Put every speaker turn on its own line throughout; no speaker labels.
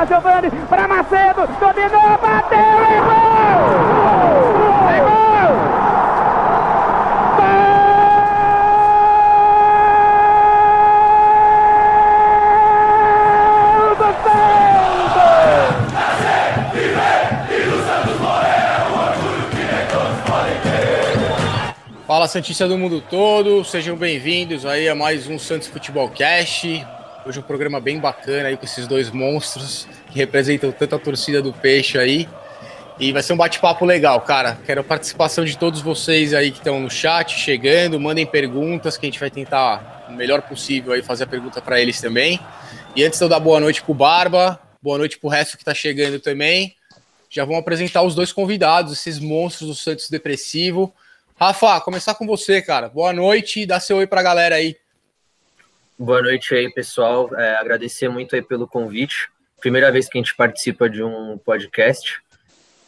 para Giovanni, para Macedo, dominou, bateu e gol! É gol!
Fala Santista do mundo todo, sejam bem-vindos aí a mais um Santos Futebol Cast. Hoje um programa bem bacana aí com esses dois monstros que representam tanto a torcida do Peixe aí. E vai ser um bate-papo legal, cara. Quero a participação de todos vocês aí que estão no chat, chegando, mandem perguntas que a gente vai tentar o melhor possível aí fazer a pergunta para eles também. E antes de eu dar boa noite pro Barba, boa noite pro resto que tá chegando também. Já vamos apresentar os dois convidados, esses monstros do Santos Depressivo. Rafa, começar com você, cara. Boa noite e dá seu oi para a galera aí.
Boa noite aí, pessoal. É, agradecer muito aí pelo convite. Primeira vez que a gente participa de um podcast.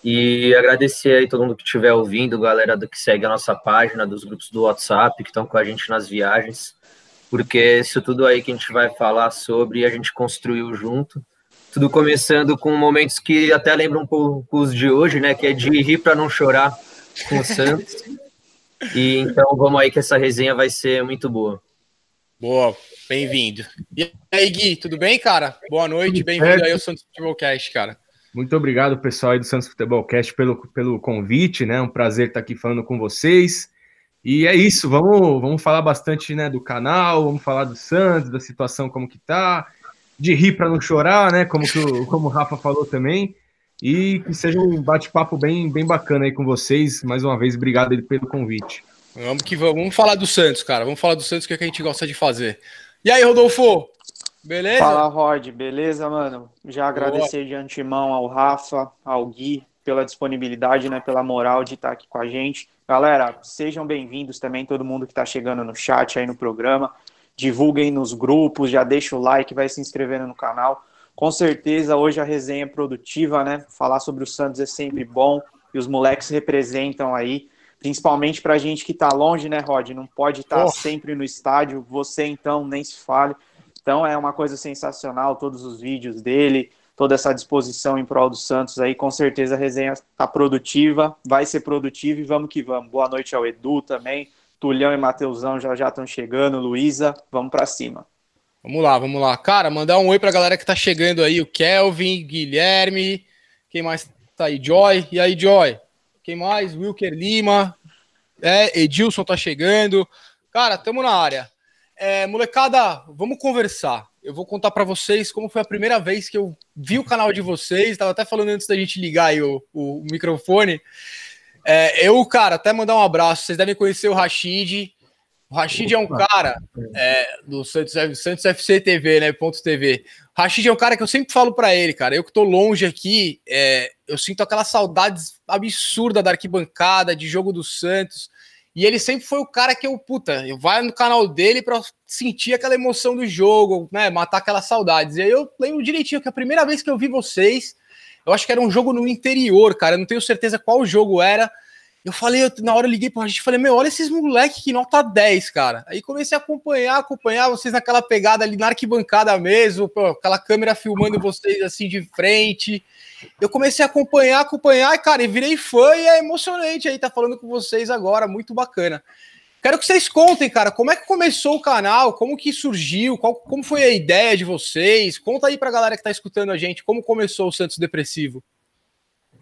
E agradecer aí todo mundo que estiver ouvindo, galera do que segue a nossa página, dos grupos do WhatsApp, que estão com a gente nas viagens. Porque isso tudo aí que a gente vai falar sobre, a gente construiu junto. Tudo começando com momentos que até lembram um pouco os de hoje, né? Que é de rir para não chorar com o Santos. E então vamos aí que essa resenha vai ser muito boa.
Boa, bem-vindo. E aí, Gui, tudo bem, cara? Boa noite, bem-vindo aí ao Santos Futebolcast, cara.
Muito obrigado, pessoal aí do Santos Futebolcast, pelo, pelo convite, né? Um prazer estar aqui falando com vocês. E é isso, vamos, vamos falar bastante né, do canal, vamos falar do Santos, da situação como que tá, de rir para não chorar, né? Como, que o, como o Rafa falou também. E que seja um bate-papo bem, bem bacana aí com vocês. Mais uma vez, obrigado pelo convite.
Vamos que vamos. Vamos falar do Santos, cara. Vamos falar do Santos, que é que a gente gosta de fazer. E aí, Rodolfo? Beleza?
Fala, Rod. Beleza, mano? Já agradecer Boa. de antemão ao Rafa, ao Gui, pela disponibilidade, né? Pela moral de estar aqui com a gente. Galera, sejam bem-vindos também, todo mundo que está chegando no chat aí no programa. Divulguem nos grupos, já deixa o like, vai se inscrevendo no canal. Com certeza, hoje a resenha é produtiva, né? Falar sobre o Santos é sempre bom e os moleques representam aí, principalmente para a gente que está longe, né, Rod? Não pode estar tá oh. sempre no estádio, você então nem se fale. Então é uma coisa sensacional, todos os vídeos dele, toda essa disposição em prol do Santos aí, com certeza a resenha está produtiva, vai ser produtiva e vamos que vamos. Boa noite ao Edu também, Tulhão e Mateusão já já estão chegando, Luísa, vamos para cima.
Vamos lá, vamos lá. Cara, mandar um oi pra galera que tá chegando aí, o Kelvin, Guilherme, quem mais tá aí? Joy, e aí, Joy? Quem mais? Wilker Lima, é, Edilson tá chegando. Cara, tamo na área. É, molecada, vamos conversar. Eu vou contar para vocês como foi a primeira vez que eu vi o canal de vocês. Tava até falando antes da gente ligar o, o microfone. É, eu, cara, até mandar um abraço. Vocês devem conhecer o Rashid. O Rashid é um cara é, do Santos, Santos FC TV, né? Ponto TV. O Rashid é um cara que eu sempre falo para ele, cara. Eu que tô longe aqui, é, eu sinto aquela saudade absurda da arquibancada, de jogo do Santos. E ele sempre foi o cara que eu, puta, eu vai no canal dele para sentir aquela emoção do jogo, né? Matar aquelas saudades. E aí eu lembro direitinho que a primeira vez que eu vi vocês, eu acho que era um jogo no interior, cara. Eu não tenho certeza qual jogo era eu falei, eu, na hora eu liguei pra gente, falei, meu, olha esses moleques que nota 10, cara. Aí comecei a acompanhar, acompanhar vocês naquela pegada ali na arquibancada mesmo, pô, aquela câmera filmando vocês assim de frente. Eu comecei a acompanhar, acompanhar, e, cara, e virei fã e é emocionante aí tá falando com vocês agora, muito bacana. Quero que vocês contem, cara, como é que começou o canal, como que surgiu, qual, como foi a ideia de vocês? Conta aí pra galera que tá escutando a gente, como começou o Santos Depressivo.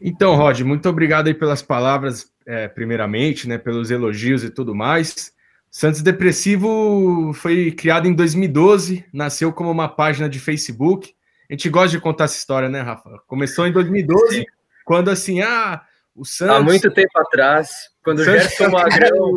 Então, Rod, muito obrigado aí pelas palavras, é, primeiramente, né, pelos elogios e tudo mais. Santos Depressivo foi criado em 2012, nasceu como uma página de Facebook. A gente gosta de contar essa história, né, Rafa? Começou em 2012, Sim. quando assim, ah, o Santos.
Há muito tempo atrás, quando o Gerson Magrão.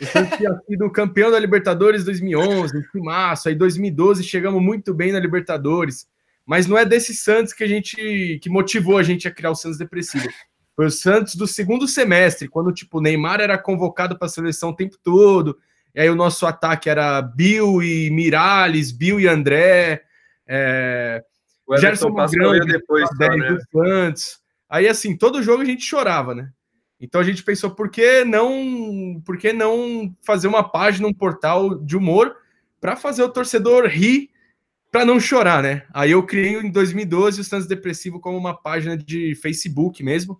O Santos tinha sido campeão da Libertadores 2011, em março. Aí, 2012, chegamos muito bem na Libertadores. Mas não é desse Santos que a gente que motivou a gente a criar o Santos depressivo. Foi o Santos do segundo semestre, quando tipo Neymar era convocado para a seleção o tempo todo. E aí o nosso ataque era Bill e Miralles, Bill e André, é,
o Gerson Magrão depois
tá, né? Santos. Aí assim, todo jogo a gente chorava, né? Então a gente pensou por que não, por que não fazer uma página, um portal de humor para fazer o torcedor rir para não chorar, né? Aí eu criei em 2012 o Santos Depressivo como uma página de Facebook mesmo.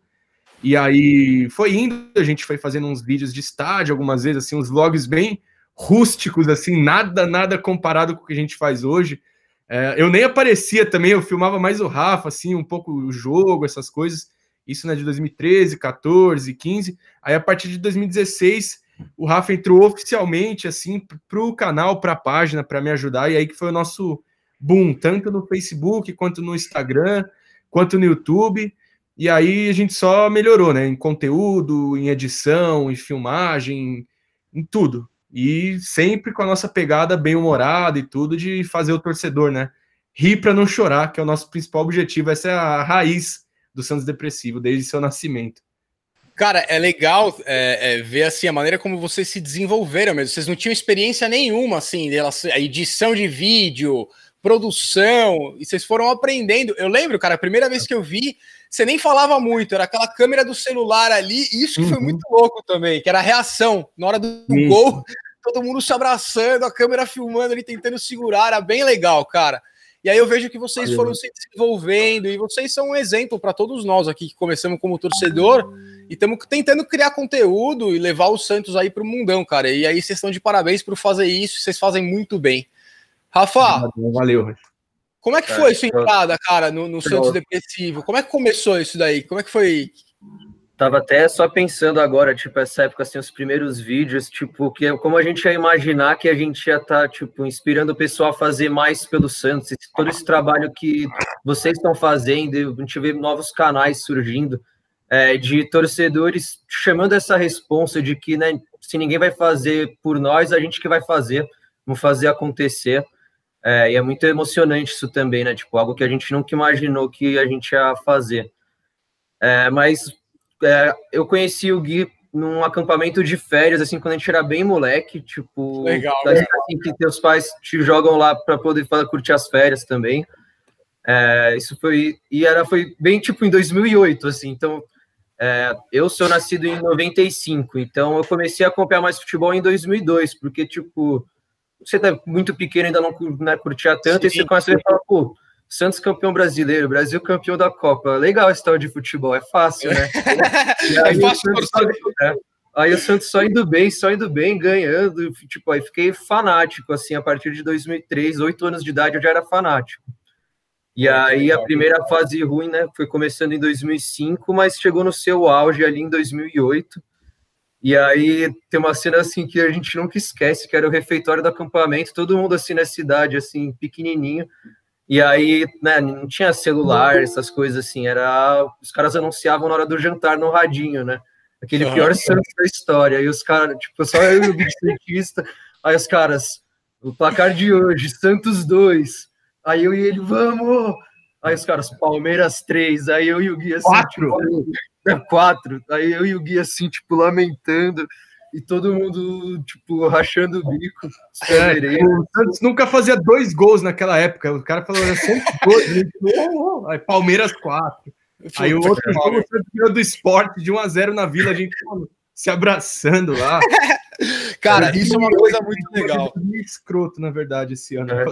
E aí foi indo, a gente foi fazendo uns vídeos de estádio algumas vezes, assim, uns vlogs bem rústicos, assim, nada, nada comparado com o que a gente faz hoje. É, eu nem aparecia também, eu filmava mais o Rafa, assim, um pouco o jogo, essas coisas. Isso né, de 2013, 14, 15. Aí a partir de 2016, o Rafa entrou oficialmente, assim, para o canal, para a página, para me ajudar. E aí que foi o nosso boom, tanto no Facebook, quanto no Instagram, quanto no YouTube. E aí a gente só melhorou, né? Em conteúdo, em edição, em filmagem, em tudo. E sempre com a nossa pegada bem humorada e tudo de fazer o torcedor, né? Rir para não chorar, que é o nosso principal objetivo. Essa é a raiz do Santos Depressivo, desde seu nascimento.
Cara, é legal é, é, ver assim a maneira como vocês se desenvolveram mesmo. Vocês não tinham experiência nenhuma, assim, a edição de vídeo, produção, e vocês foram aprendendo. Eu lembro, cara, a primeira vez que eu vi, você nem falava muito, era aquela câmera do celular ali, e isso que foi uhum. muito louco também, que era a reação. Na hora do gol, todo mundo se abraçando, a câmera filmando ali, tentando segurar, era bem legal, cara. E aí eu vejo que vocês Valeu. foram se desenvolvendo e vocês são um exemplo para todos nós aqui que começamos como torcedor e estamos tentando criar conteúdo e levar os Santos aí para o mundão, cara. E aí vocês estão de parabéns por fazer isso, vocês fazem muito bem. Rafa,
valeu.
Como é que foi é, sua entrada, cara, no, no Santos Depressivo? Como é que começou isso daí? Como é que foi?
Tava até só pensando agora, tipo, essa época, assim, os primeiros vídeos, tipo, que como a gente ia imaginar que a gente ia estar, tá, tipo, inspirando o pessoal a fazer mais pelo Santos, todo esse trabalho que vocês estão fazendo, a gente vê novos canais surgindo, é, de torcedores chamando essa responsa de que, né, se ninguém vai fazer por nós, a gente que vai fazer, vamos fazer acontecer. É, e é muito emocionante isso também, né? Tipo, algo que a gente nunca imaginou que a gente ia fazer. É, mas é, eu conheci o Gui num acampamento de férias, assim, quando a gente era bem moleque, tipo,
legal, assim,
que teus pais te jogam lá para poder fazer, curtir as férias também. É, isso foi e era foi bem tipo em 2008, assim. Então, é, eu sou nascido em 95, então eu comecei a acompanhar mais futebol em 2002, porque tipo você tá muito pequeno ainda não né, curtia tanto, Sim. e você começa a falar, pô, Santos campeão brasileiro, Brasil campeão da Copa. Legal a história de futebol, é fácil, né?
é fácil só,
é, Aí o Santos só indo bem, só indo bem, ganhando. Tipo, aí fiquei fanático, assim, a partir de 2003, oito anos de idade eu já era fanático. E aí a primeira fase ruim, né, foi começando em 2005, mas chegou no seu auge ali em 2008. E aí tem uma cena assim que a gente nunca esquece, que era o refeitório do acampamento, todo mundo assim na cidade, assim, pequenininho, e aí, né, não tinha celular, essas coisas assim, era. Os caras anunciavam na hora do jantar no radinho, né? Aquele pior Santos da história. E os caras, tipo, só eu e o Bicicletista. Aí os caras, o placar de hoje, Santos 2. Aí eu e ele, vamos! Aí os caras, Palmeiras 3. Aí eu e o Gui assim,
quatro.
Tipo, quatro. Aí eu e o Gui assim, tipo, lamentando e todo mundo, tipo, rachando o bico.
É, o Santos nunca fazia dois gols naquela época. O cara falou, era sempre gols. Oh, oh. Aí Palmeiras 4. Aí o outro jogo, o Santos do esporte de 1 a 0 na Vila, a gente se abraçando lá.
cara, isso é uma coisa muito legal.
Escroto, na verdade, esse ano.
É.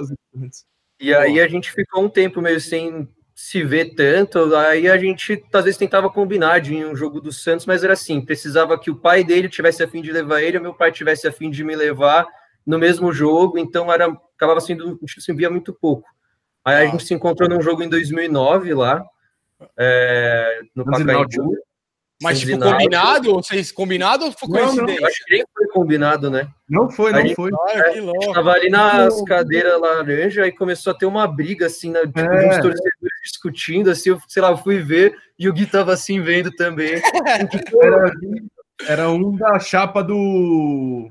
E aí a gente ficou um tempo meio sem se vê tanto, aí a gente às vezes tentava combinar de um jogo do Santos, mas era assim, precisava que o pai dele tivesse a fim de levar ele, o meu pai tivesse a fim de me levar no mesmo jogo, então era acabava sendo, a gente se via muito pouco. Aí a gente se encontrou num jogo em 2009 lá, é, no Pacaembu,
mas, tipo, combinado? Vocês combinado ou foi coincidência?
Não, acho que nem foi combinado, né?
Não foi, não foi.
Olha, que louco. Tava ali nas cadeiras laranja e começou a ter uma briga, assim, né, tipo, é. uns torcedores discutindo, assim, eu, sei lá, fui ver e o Gui tava assim vendo também.
era, era um da chapa do...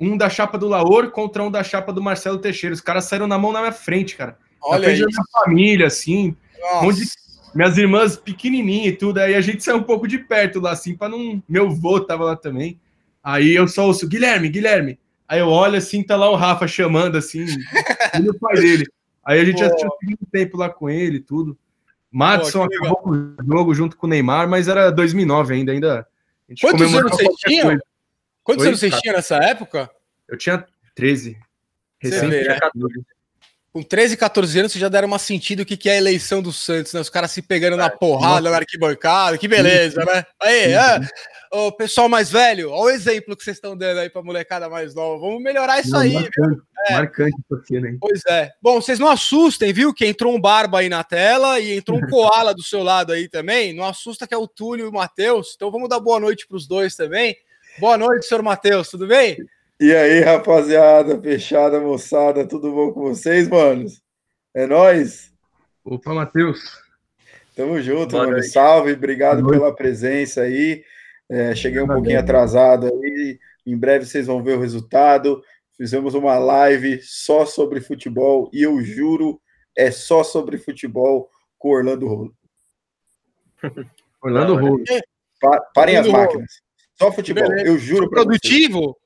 Um da chapa do Laor contra um da chapa do Marcelo Teixeira. Os caras saíram na mão na minha frente, cara. Olha na frente da minha família, assim. Nossa. Um monte de minhas irmãs pequenininhas e tudo, aí a gente saiu um pouco de perto lá, assim, para não. Meu vô tava lá também. Aí eu só ouço, Guilherme, Guilherme. Aí eu olho assim, tá lá o Rafa chamando, assim, e o pai dele. Aí a gente assistiu um tempo lá com ele e tudo. Madison acabou com o jogo junto com o Neymar, mas era 2009 ainda. ainda
Quantos anos vocês tinham? Quantos anos vocês tinham nessa época?
Eu tinha 13.
Recém. Vê, né? Com 13, 14 anos, vocês já deram uma sentido o que, que é a eleição do Santos, né? Os caras se pegando na porrada na arquibancada, que beleza, né? Aí, é. Ô, pessoal mais velho, olha o exemplo que vocês estão dando aí pra molecada mais nova. Vamos melhorar isso
Não,
aí,
marcante?
É.
Marcante isso aqui, né?
Pois é. Bom, vocês não assustem, viu? Que entrou um barba aí na tela e entrou um koala do seu lado aí também. Não assusta que é o Túlio e o Matheus. Então vamos dar boa noite pros dois também. Boa noite, senhor Matheus, tudo bem?
E aí, rapaziada, fechada, moçada, tudo bom com vocês, manos? É nóis?
Opa, Matheus.
Tamo junto,
Boa
mano.
noite.
Salve, obrigado pela presença aí. É, cheguei um
Boa
pouquinho atrasado aí. Em breve vocês vão ver o resultado. Fizemos uma live só sobre futebol e eu juro, é só sobre futebol com Orlando Rolo.
Orlando. Rolo.
Pa- parem as máquinas. Só futebol, eu juro.
Produtivo?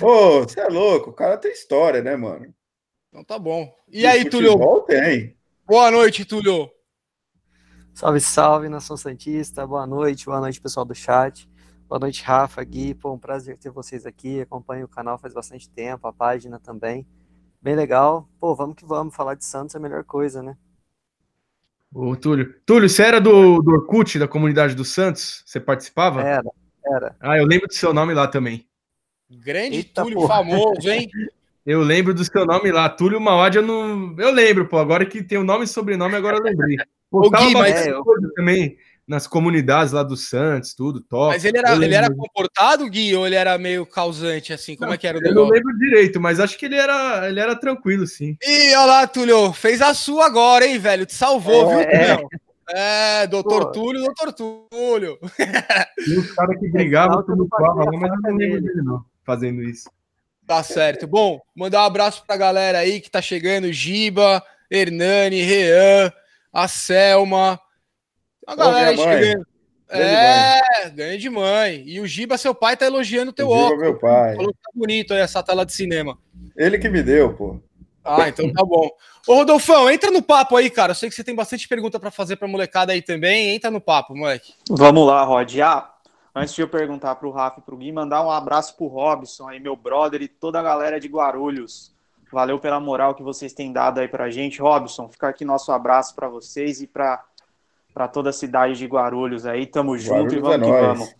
Ô, você é louco, o cara tem história, né, mano?
Então tá bom. E aí, Túlio?
tem.
Boa noite, Túlio.
Salve, salve, Nação Santista. Boa noite, boa noite, pessoal do chat. Boa noite, Rafa, Gui. Pô, um prazer ter vocês aqui. Acompanho o canal faz bastante tempo, a página também. Bem legal. Pô, vamos que vamos. Falar de Santos é a melhor coisa, né?
Ô, Túlio. Túlio, você era do, do Orkut, da comunidade do Santos? Você participava?
Era, era.
Ah, eu lembro do seu nome lá também.
Grande
Eita,
Túlio,
porra.
famoso, hein?
Eu lembro do seu nome lá. Túlio Mauad, eu não. Eu lembro, pô. Agora que tem o nome e sobrenome, agora eu lembrei.
Ô,
Postava
Gui, mas-
É, eu-
também nas comunidades lá do Santos, tudo, top.
Mas ele era, ele era comportado, Gui, ou ele era meio causante, assim? Como é que era o
Eu não lembro direito, mas acho que ele era, ele era tranquilo, sim.
Ih, olha lá, Túlio, fez a sua agora, hein, velho? Te salvou,
É.
viu, Túlio? É, doutor
Pô.
Túlio, doutor Túlio.
Tem uns caras que brigavam,
Não, tudo fazia
mas eu não lembro
dele,
não, fazendo isso.
Tá certo. Bom, mandar um abraço pra galera aí que tá chegando: Giba, Hernani, Rean, a Selma. A galera aí chegando.
Grande
É, ganha de mãe. E o Giba, seu pai, tá elogiando o teu
Giba,
óculos.
meu pai.
Falou que tá bonito aí essa tela de cinema.
Ele que me deu, pô.
Ah, então tá bom. Ô, Rodolfão, entra no papo aí, cara. Eu sei que você tem bastante pergunta pra fazer pra molecada aí também. Entra no papo, moleque.
Vamos lá, Rod. Ah, antes de eu perguntar pro Rafa e pro Gui, mandar um abraço pro Robson aí, meu brother, e toda a galera de Guarulhos. Valeu pela moral que vocês têm dado aí pra gente. Robson, fica aqui nosso abraço pra vocês e pra toda a cidade de Guarulhos aí. Tamo junto e
Guarulhos
vamos
é
que vamos.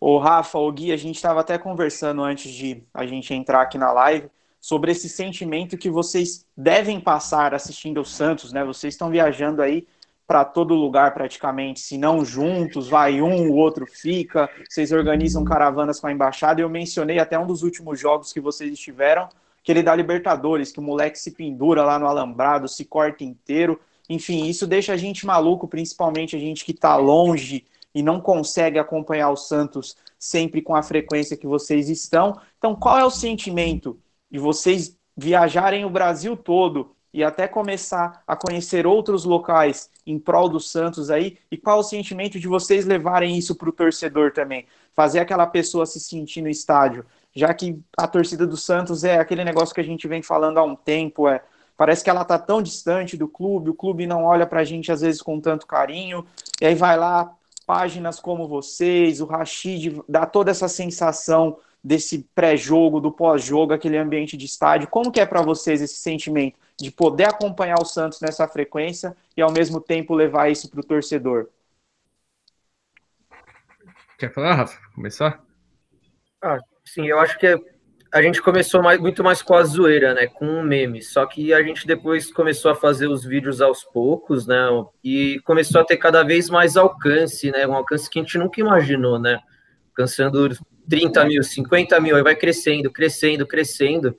Ô, Rafa, ô Gui, a gente estava até conversando antes de a gente entrar aqui na live sobre esse sentimento que vocês devem passar assistindo o Santos, né? Vocês estão viajando aí para todo lugar praticamente, se não juntos, vai um, o outro fica, vocês organizam caravanas com a embaixada. Eu mencionei até um dos últimos jogos que vocês estiveram, aquele da Libertadores, que o moleque se pendura lá no alambrado, se corta inteiro. Enfim, isso deixa a gente maluco, principalmente a gente que está longe e não consegue acompanhar o Santos sempre com a frequência que vocês estão. Então, qual é o sentimento de vocês viajarem o Brasil todo e até começar a conhecer outros locais em prol do Santos aí? E qual o sentimento de vocês levarem isso para o torcedor também? Fazer aquela pessoa se sentir no estádio, já que a torcida do Santos é aquele negócio que a gente vem falando há um tempo, é Parece que ela tá tão distante do clube, o clube não olha pra gente às vezes com tanto carinho, e aí vai lá, páginas como vocês, o Rashid, dá toda essa sensação desse pré-jogo, do pós-jogo, aquele ambiente de estádio. Como que é para vocês esse sentimento de poder acompanhar o Santos nessa frequência e ao mesmo tempo levar isso para o torcedor?
Quer falar, Rafa? Começar?
Sim, eu acho que a gente começou mais, muito mais com a zoeira, né? Com um meme. Só que a gente depois começou a fazer os vídeos aos poucos, né? E começou a ter cada vez mais alcance, né? Um alcance que a gente nunca imaginou, né? Alcançando 30 mil, 50 mil, aí vai crescendo, crescendo, crescendo.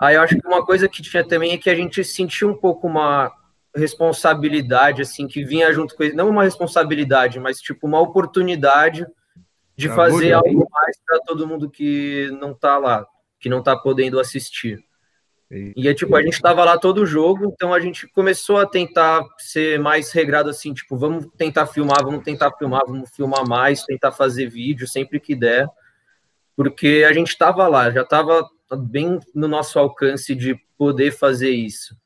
Aí eu acho que uma coisa que tinha também é que a gente sentiu um pouco uma responsabilidade, assim, que vinha junto com ele. Não uma responsabilidade, mas tipo uma oportunidade de
Tá
fazer
bom,
algo mais para todo mundo que não tá lá, que não tá podendo assistir.
E-
E é tipo, a gente tava lá todo jogo, então a gente começou a tentar ser mais regrado assim, tipo, vamos tentar filmar, vamos tentar filmar, vamos filmar mais, tentar fazer vídeo sempre que der, porque a gente tava lá, já tava bem no nosso alcance de poder fazer isso.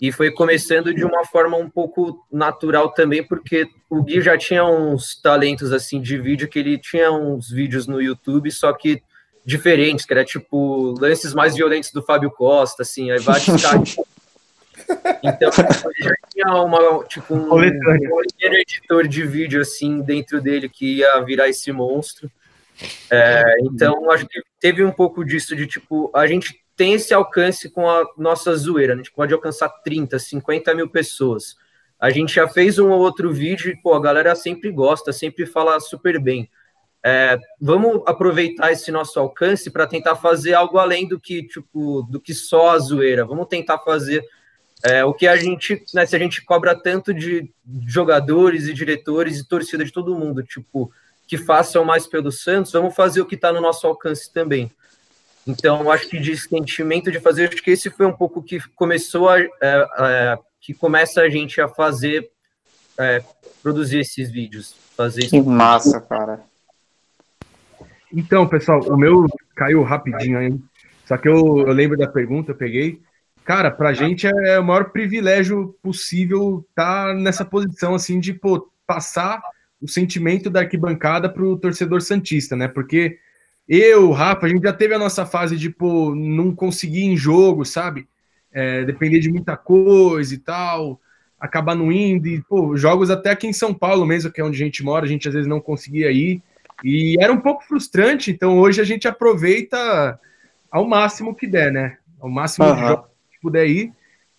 E foi começando de uma forma um pouco natural também, porque o Gui já tinha uns talentos assim de vídeo, que ele tinha uns vídeos no YouTube, só que diferentes, que era tipo lances mais violentos do Fábio Costa, assim, aí vários caras Então, ele já tinha uma, tipo, um, um editor de vídeo, assim, dentro dele que ia virar esse monstro. É, então, acho que teve um pouco disso de, tipo, a gente tem esse alcance com a nossa zoeira, a gente pode alcançar 30, 50 mil pessoas. A gente já fez um ou outro vídeo e, pô, a galera sempre gosta, sempre fala super bem. É, vamos aproveitar esse nosso alcance para tentar fazer algo além do que tipo do que só a zoeira. Vamos tentar fazer é, o que a gente, né, se a gente cobra tanto de jogadores e diretores e torcida de todo mundo, tipo que façam mais pelo Santos, vamos fazer o que está no nosso alcance também. Então, acho que de sentimento de fazer, acho que esse foi um pouco que começou a, é, é, que começa a gente a fazer, é, produzir esses vídeos. Fazer
que massa, cara.
Então, pessoal, o meu caiu rapidinho aí. Só que eu, eu lembro da pergunta, eu peguei. Cara, pra gente é o maior privilégio possível estar tá nessa posição, assim, de pô, passar o sentimento da arquibancada pro torcedor Santista, né? Porque eu, Rafa, a gente já teve a nossa fase de, pô, não conseguir em jogo, sabe? É, depender de muita coisa e tal, acabar não indo. E, pô, jogos até aqui em São Paulo mesmo, que é onde a gente mora, a gente às vezes não conseguia ir. E era um pouco frustrante, então hoje a gente aproveita ao máximo que der, né? Ao máximo uhum. que puder ir.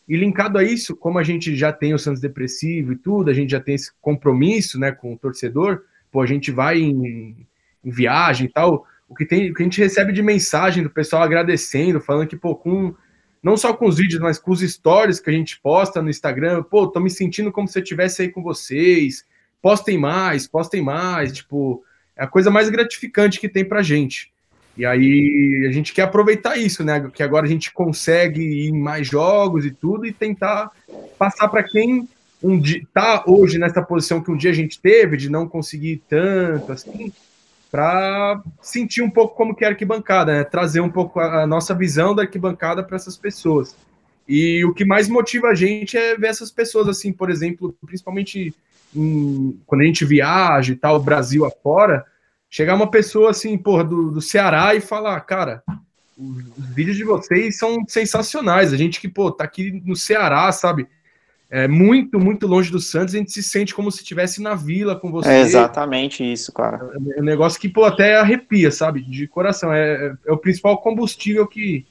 E linkado a isso, como a gente já tem o Santos Depressivo e tudo, a gente já tem esse compromisso né, com o torcedor, pô, a gente vai em, em viagem e tal. O que, tem, o que a gente recebe de mensagem do pessoal agradecendo, falando que, pô, com não só com os vídeos, mas com os stories que a gente posta no Instagram, pô, tô me sentindo como se eu estivesse aí com vocês. Postem mais, postem mais, tipo, é a coisa mais gratificante que tem pra gente. E aí a gente quer aproveitar isso, né? Que agora a gente consegue ir em mais jogos e tudo e tentar passar para quem um dia tá hoje nessa posição que um dia a gente teve de não conseguir tanto assim, para sentir um pouco como que é a arquibancada, né? Trazer um pouco a, nossa visão da arquibancada para essas pessoas. E o que mais motiva a gente é ver essas pessoas assim, por exemplo, principalmente em, quando a gente viaja e tal, Brasil afora, chegar uma pessoa assim, porra, do, do Ceará e falar, cara, os, os, vídeos de vocês são sensacionais. A gente que, pô, tá aqui no Ceará, sabe? É muito, muito longe do Santos, a gente se sente como se estivesse na vila com você. É
exatamente isso, cara.
É um negócio que, pô, até arrepia, sabe? De coração. É, é o principal combustível que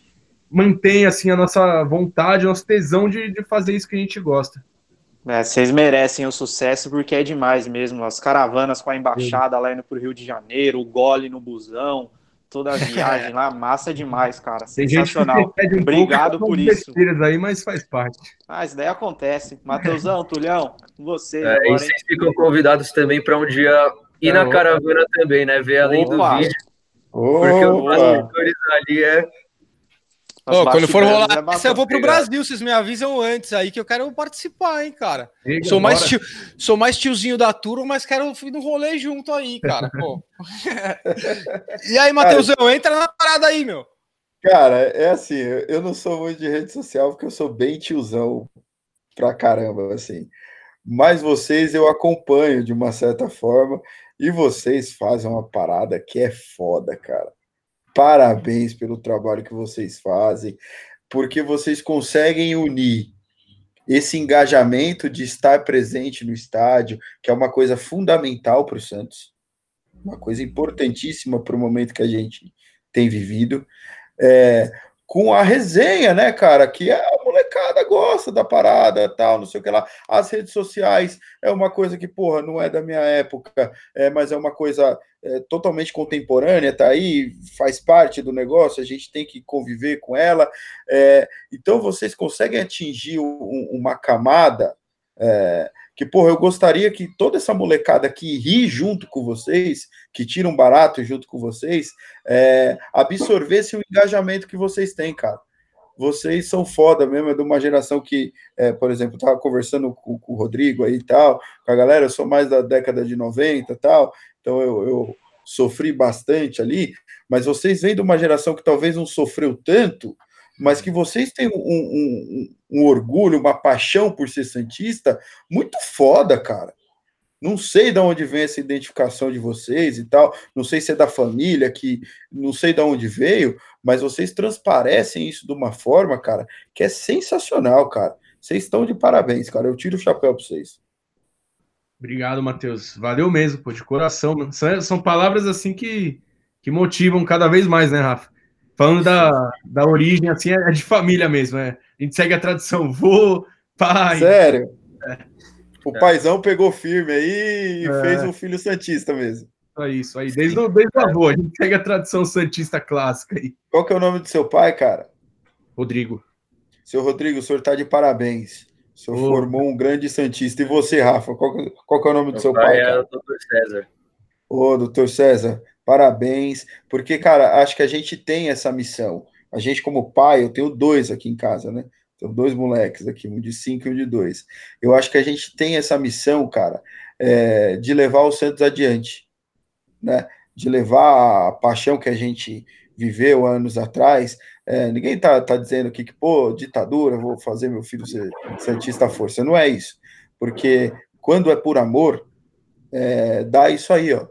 mantém, assim, a nossa vontade, o nosso tesão de, de fazer isso que a gente gosta.
É, vocês merecem o sucesso porque é demais mesmo. As caravanas com a embaixada Sim. lá indo pro Rio de Janeiro, o gole no busão, toda a viagem lá, massa demais, cara. Sensacional. Um Obrigado por isso.
aí, mas faz parte.
Ah, isso daí acontece. Mateusão, Tulhão, você.
É, agora, e vocês ficam convidados também para um dia ir na caravana também, né? Ver além Opa. do vídeo. Porque os bastidores ali é
Oh, quando for rolar é essa, eu vou pro Brasil. Vocês me avisam antes aí que eu quero participar, hein, cara. sou, mais tio, sou mais tiozinho da turma, mas quero ir no rolê junto aí, cara. e aí, Matheusão, entra na parada aí, meu.
Cara, é assim, eu não sou muito de rede social porque eu sou bem tiozão pra caramba, assim. Mas vocês eu acompanho de uma certa forma e vocês fazem uma parada que é foda, cara parabéns pelo trabalho que vocês fazem, porque vocês conseguem unir esse engajamento de estar presente no estádio, que é uma coisa fundamental para o Santos, uma coisa importantíssima para o momento que a gente tem vivido, é, com a resenha, né, cara, que é molecada gosta da parada, tal, não sei o que lá. As redes sociais é uma coisa que, porra, não é da minha época, é, mas é uma coisa é, totalmente contemporânea, tá aí, faz parte do negócio, a gente tem que conviver com ela. É, então, vocês conseguem atingir um, uma camada é, que, porra, eu gostaria que toda essa molecada que ri junto com vocês, que tira um barato junto com vocês, é, absorvesse o engajamento que vocês têm, cara vocês são foda mesmo, é de uma geração que, é, por exemplo, estava conversando com, com, o Rodrigo aí e tal, com a galera, eu sou mais da década de 90 e tal, então eu, eu sofri bastante ali, mas vocês vêm de uma geração que talvez não sofreu tanto, mas que vocês têm um, um, um, orgulho, uma paixão por ser Santista muito foda, cara. Não sei de onde vem essa identificação de vocês e tal. Não sei se é da família, que não sei de onde veio, mas vocês transparecem isso de uma forma, cara, que é sensacional, cara. Vocês estão de parabéns, cara. Eu tiro o chapéu para vocês.
Obrigado, Matheus. Valeu mesmo, pô, de coração. São, são palavras assim que, que motivam cada vez mais, né, Rafa? Falando da, da origem, assim, é de família mesmo, é. A gente segue a tradição, vô, pai.
Sério? É. O paizão pegou firme aí e é. fez um filho santista mesmo.
É isso aí, desde, o, desde o avô, a gente segue a tradição santista clássica aí.
Qual que é o nome do seu pai, cara?
Rodrigo.
Seu Rodrigo, o senhor tá de parabéns. O senhor oh. formou um grande santista. E você, Rafa, qual, qual que é o nome Meu do seu pai? pai
é o doutor César.
Ô, doutor César, parabéns. Porque, cara, acho que a gente tem essa missão. A gente, como pai, eu tenho dois aqui em casa, né? Tenho dois moleques aqui, um de cinco e um de dois. Eu acho que a gente tem essa missão, cara, é, de levar o Santos adiante né, de levar a paixão que a gente viveu anos atrás. É, ninguém está tá dizendo aqui que, pô, ditadura, vou fazer meu filho ser Santista à força. Não é isso. Porque quando é por amor, é, dá isso aí, ó.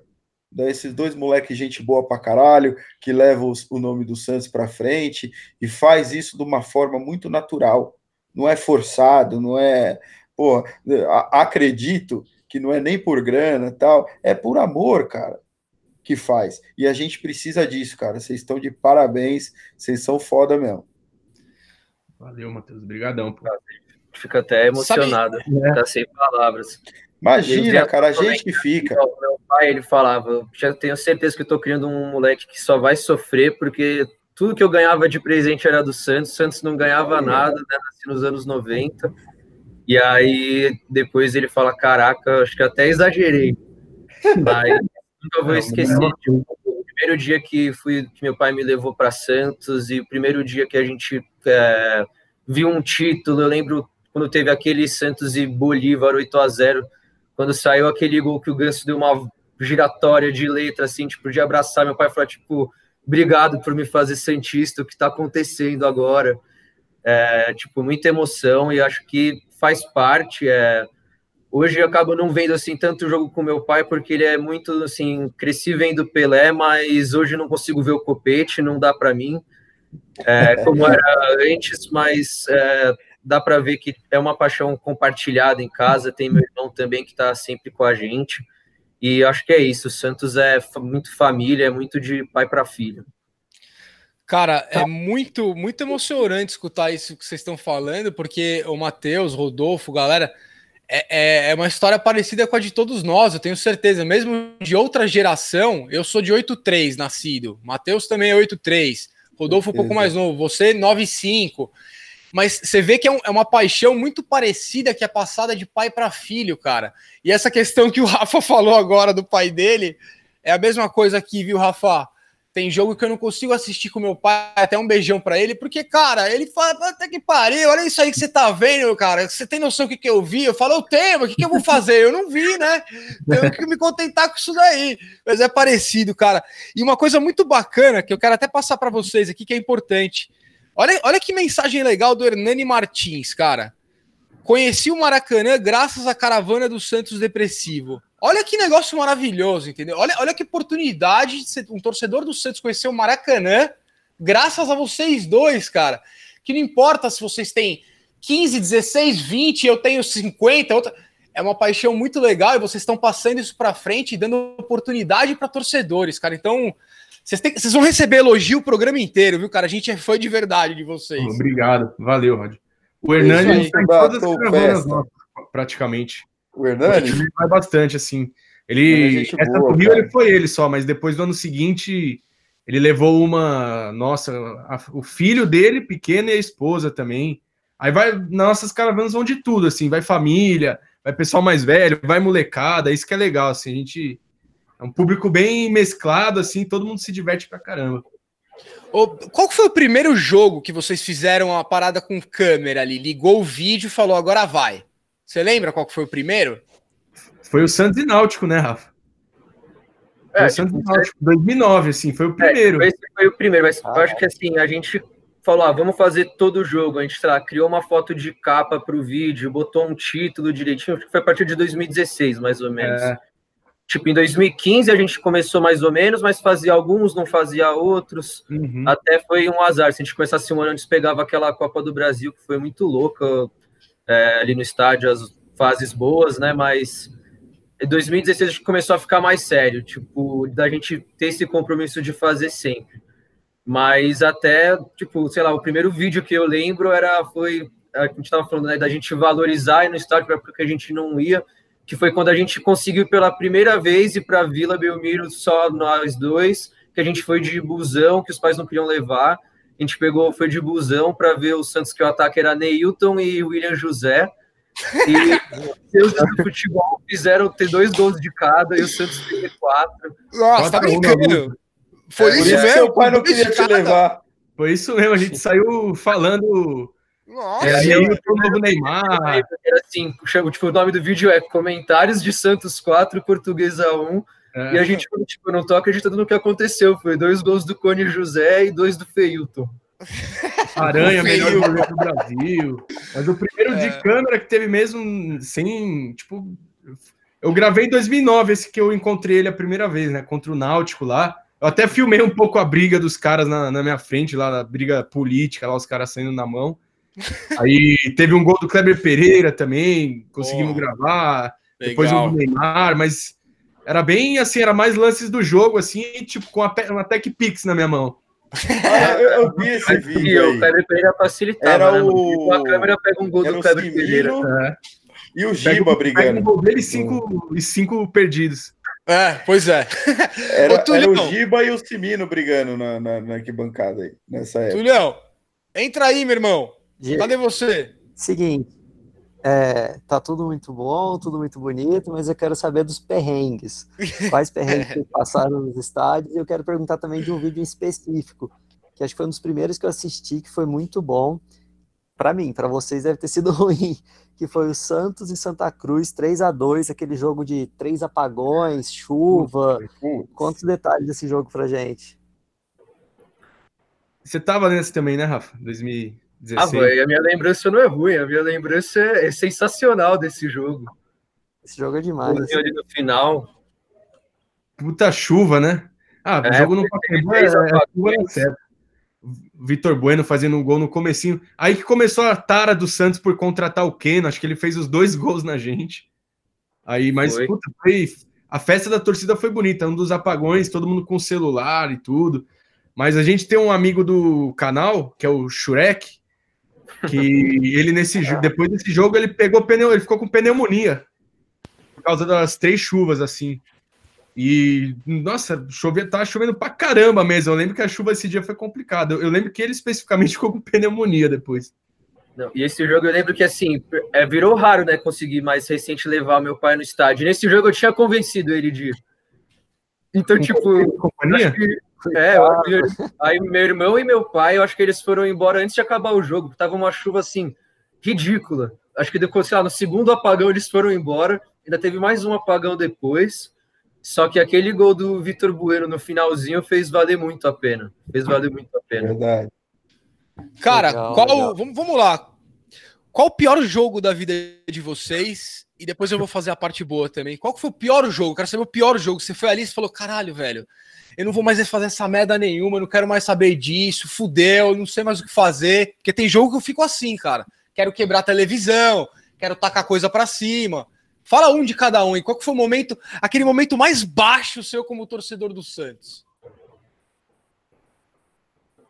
Dá esses dois moleques, gente boa pra caralho, que levam o nome do Santos pra frente e faz isso de uma forma muito natural. Não é forçado, não é. Pô, acredito que não é nem por grana tal, é por amor, cara que faz. E a gente precisa disso, cara. Vocês estão de parabéns, vocês são foda mesmo.
Valeu, Matheus. Obrigadão.
Fica até emocionado. Sabe, tá sem palavras.
Imagina, cara, a gente que fica.
Meu pai, ele falava, já tenho certeza que eu tô criando um moleque que só vai sofrer, porque tudo que eu ganhava de presente era do Santos, o Santos não ganhava nada, né, nasci nos anos 90, e aí depois ele fala, caraca, acho que até exagerei, mas Nunca vou esquecer. tipo, o primeiro dia que fui que meu pai me levou para Santos e o primeiro dia que a gente é, viu um título. Eu lembro quando teve aquele Santos e Bolívar 8 a 0 quando saiu aquele gol que o Ganso deu uma giratória de letra assim, tipo, de abraçar meu pai e falar tipo, obrigado por me fazer santista, o que está acontecendo agora. É, tipo, muita emoção e acho que faz parte. É, Hoje eu acabo não vendo assim tanto jogo com meu pai porque ele é muito assim, cresci vendo Pelé, mas hoje não consigo ver o Copete, não dá para mim. É, como era antes, mas é, dá para ver que é uma paixão compartilhada em casa. Tem meu irmão também que está sempre com a gente. E acho que é isso. O Santos é muito família, é muito de pai para filho.
Cara, é muito, muito emocionante escutar isso que vocês estão falando, porque o Matheus, Rodolfo, galera, é, é, é, uma história parecida com a de todos nós, eu tenho certeza. Mesmo de outra geração, eu sou de 8-3 nascido. Matheus também é 8-3. Rodolfo um pouco mais novo. Você 9-5. Mas você vê que é, um, é, uma paixão muito parecida que é passada de pai para filho, cara. E essa questão que o Rafa falou agora do pai dele é a mesma coisa aqui, viu, Rafa? Tem jogo que eu não consigo assistir com meu pai, até um beijão para ele, porque, cara, ele fala, até que pariu, olha isso aí que você tá vendo, cara. Você tem noção do que, que eu vi? Eu falo, eu tenho, o que, que eu vou fazer? Eu não vi, né? Tenho que me contentar com isso daí. Mas é parecido, cara. E uma coisa muito bacana, que eu quero até passar para vocês aqui, que é importante. Olha, olha que mensagem legal do Hernani Martins, cara. Conheci o Maracanã graças à caravana do Santos Depressivo. Olha que negócio maravilhoso, entendeu? Olha, olha que oportunidade de ser um torcedor do Santos conhecer o Maracanã, graças a vocês dois, cara. Que não importa se vocês têm 15, 16, 20, eu tenho 50, outra... é uma paixão muito legal e vocês estão passando isso para frente e dando oportunidade para torcedores, cara. Então, vocês, têm... vocês, vão receber elogio o programa inteiro, viu, cara? A gente é fã de verdade de vocês.
Obrigado, valeu, Rod. O Hernani está em todas as caravanas praticamente.
O Hernani?
vai bastante, assim. Ele. É essa boa, do Rio ele foi ele só, mas depois do ano seguinte ele levou uma. Nossa, a, o filho dele, pequeno, e a esposa também. Aí vai. Nossas caravanas vão de tudo, assim, vai família, vai pessoal mais velho, vai molecada, isso que é legal, assim, a gente. É um público bem mesclado, assim, todo mundo se diverte pra caramba.
Qual foi o primeiro jogo que vocês fizeram uma parada com câmera ali? Ligou o vídeo e falou, agora vai. Você lembra qual foi o primeiro?
Foi o Santos e Náutico, né, Rafa? É, foi o Santos e Náutico, 2009, assim, foi o é, primeiro.
É, esse foi o primeiro, mas ah, eu acho que assim, a gente falou, ah, vamos fazer todo o jogo. A gente lá, criou uma foto de capa para o vídeo, botou um título direitinho, acho que foi a partir de 2016, mais ou menos. É. Tipo, em 2015 a gente começou mais ou menos, mas fazia alguns, não fazia outros. Uhum. Até foi um azar. Se a gente começasse um ano antes, pegava aquela Copa do Brasil, que foi muito louca é, ali no estádio as fases boas, né? Mas em 2016 a gente começou a ficar mais sério, tipo, da gente ter esse compromisso de fazer sempre. Mas até, tipo, sei lá, o primeiro vídeo que eu lembro era, foi, a gente estava falando, né, da gente valorizar no estádio, porque a gente não ia, que foi quando a gente conseguiu pela primeira vez ir para Vila Belmiro só nós dois, que a gente foi de busão, que os pais não queriam levar, a gente pegou, foi de busão para ver o Santos, que o ataque era Neilton e William José, e seus do futebol fizeram ter dois gols de cada e o Santos teve quatro.
Nossa, tá brincando.
Foi é, isso mesmo? Seu pai não queria te levar.
Foi isso mesmo, a gente saiu falando.
Nossa,
é, aí o novo Neymar.
Era assim, tipo, o nome do vídeo é Comentários de Santos 4, Portuguesa 1. É. E a gente, tipo, não toca acreditando no que aconteceu. Foi dois gols do Cone José e dois do Feilton.
Aranha, melhor goleiro do Brasil. Mas o primeiro é. de câmera que teve mesmo, sem, tipo... Eu gravei em 2009, esse que eu encontrei ele a primeira vez, né? Contra o Náutico lá. Eu até filmei um pouco a briga dos caras na, na minha frente, lá, a briga política, lá os caras saindo na mão. Aí teve um gol do Kleber Pereira também, conseguimos oh, gravar. Legal. Depois um do Neymar, mas era bem assim, era mais lances do jogo, assim, tipo, com uma Tech Pix na minha mão.
Ah, eu, eu, vi esse vídeo.
Aí. O Kleber Pereira facilitava.
Era
né?
o...
A câmera pega um gol
era
do Kleber Pereira.
É. E o Giba brigando. Um gol
dele e cinco, e cinco perdidos.
É, pois é.
Era, Ô, era o Giba e o Simino brigando na, na, na arquibancada aí, nessa época.
Tulião, entra aí, meu irmão. Cadê você?
Seguinte, é, tá tudo muito bom, tudo muito bonito, mas eu quero saber dos perrengues. Quais perrengues que passaram nos estádios? E eu quero perguntar também de um vídeo em específico, que acho que foi um dos primeiros que eu assisti, que foi muito bom. Para mim, para vocês deve ter sido ruim, que foi o Santos e Santa Cruz 3 a 2 aquele jogo de três apagões, chuva. Quantos detalhes desse jogo pra gente?
Você tava nesse também, né, Rafa? 2000
16. Ah, boy, a minha lembrança não é ruim, a minha lembrança é sensacional desse jogo.
Esse jogo é demais.
Assim. ali no final.
Puta chuva, né? Ah, é, o jogo no Pacaembu é, é certo. Vitor Bueno fazendo um gol no comecinho. Aí que começou a tara do Santos por contratar o Keno, acho que ele fez os dois gols na gente. Aí, mas foi. puta, foi, a festa da torcida foi bonita, um dos apagões, todo mundo com celular e tudo. Mas a gente tem um amigo do canal, que é o Shurek, que ele nesse depois desse jogo ele pegou pneu, ele ficou com pneumonia por causa das três chuvas assim. E nossa, chovia, tava chovendo pra caramba mesmo. Eu lembro que a chuva esse dia foi complicada. Eu, eu lembro que ele especificamente ficou com pneumonia depois.
Não, e esse jogo eu lembro que assim, é, virou raro, né, conseguir mais recente levar meu pai no estádio. Nesse jogo eu tinha convencido ele de ir. Então, tipo,
companhia?
É, aí meu irmão e meu pai, eu acho que eles foram embora antes de acabar o jogo, tava uma chuva assim, ridícula. Acho que depois, sei lá, no segundo apagão eles foram embora, ainda teve mais um apagão depois. Só que aquele gol do Vitor Bueno no finalzinho fez valer muito a pena. Fez valer muito a pena.
Verdade.
Cara, legal, qual. Legal. Vamos, vamos lá. Qual o pior jogo da vida de vocês? E depois eu vou fazer a parte boa também. Qual foi o pior jogo? Quero saber o pior jogo. Você foi ali e falou: caralho, velho eu não vou mais fazer essa merda nenhuma, eu não quero mais saber disso, fudeu, eu não sei mais o que fazer. Porque tem jogo que eu fico assim, cara. Quero quebrar a televisão, quero tacar coisa para cima. Fala um de cada um. E qual que foi o momento, aquele momento mais baixo seu como torcedor do Santos?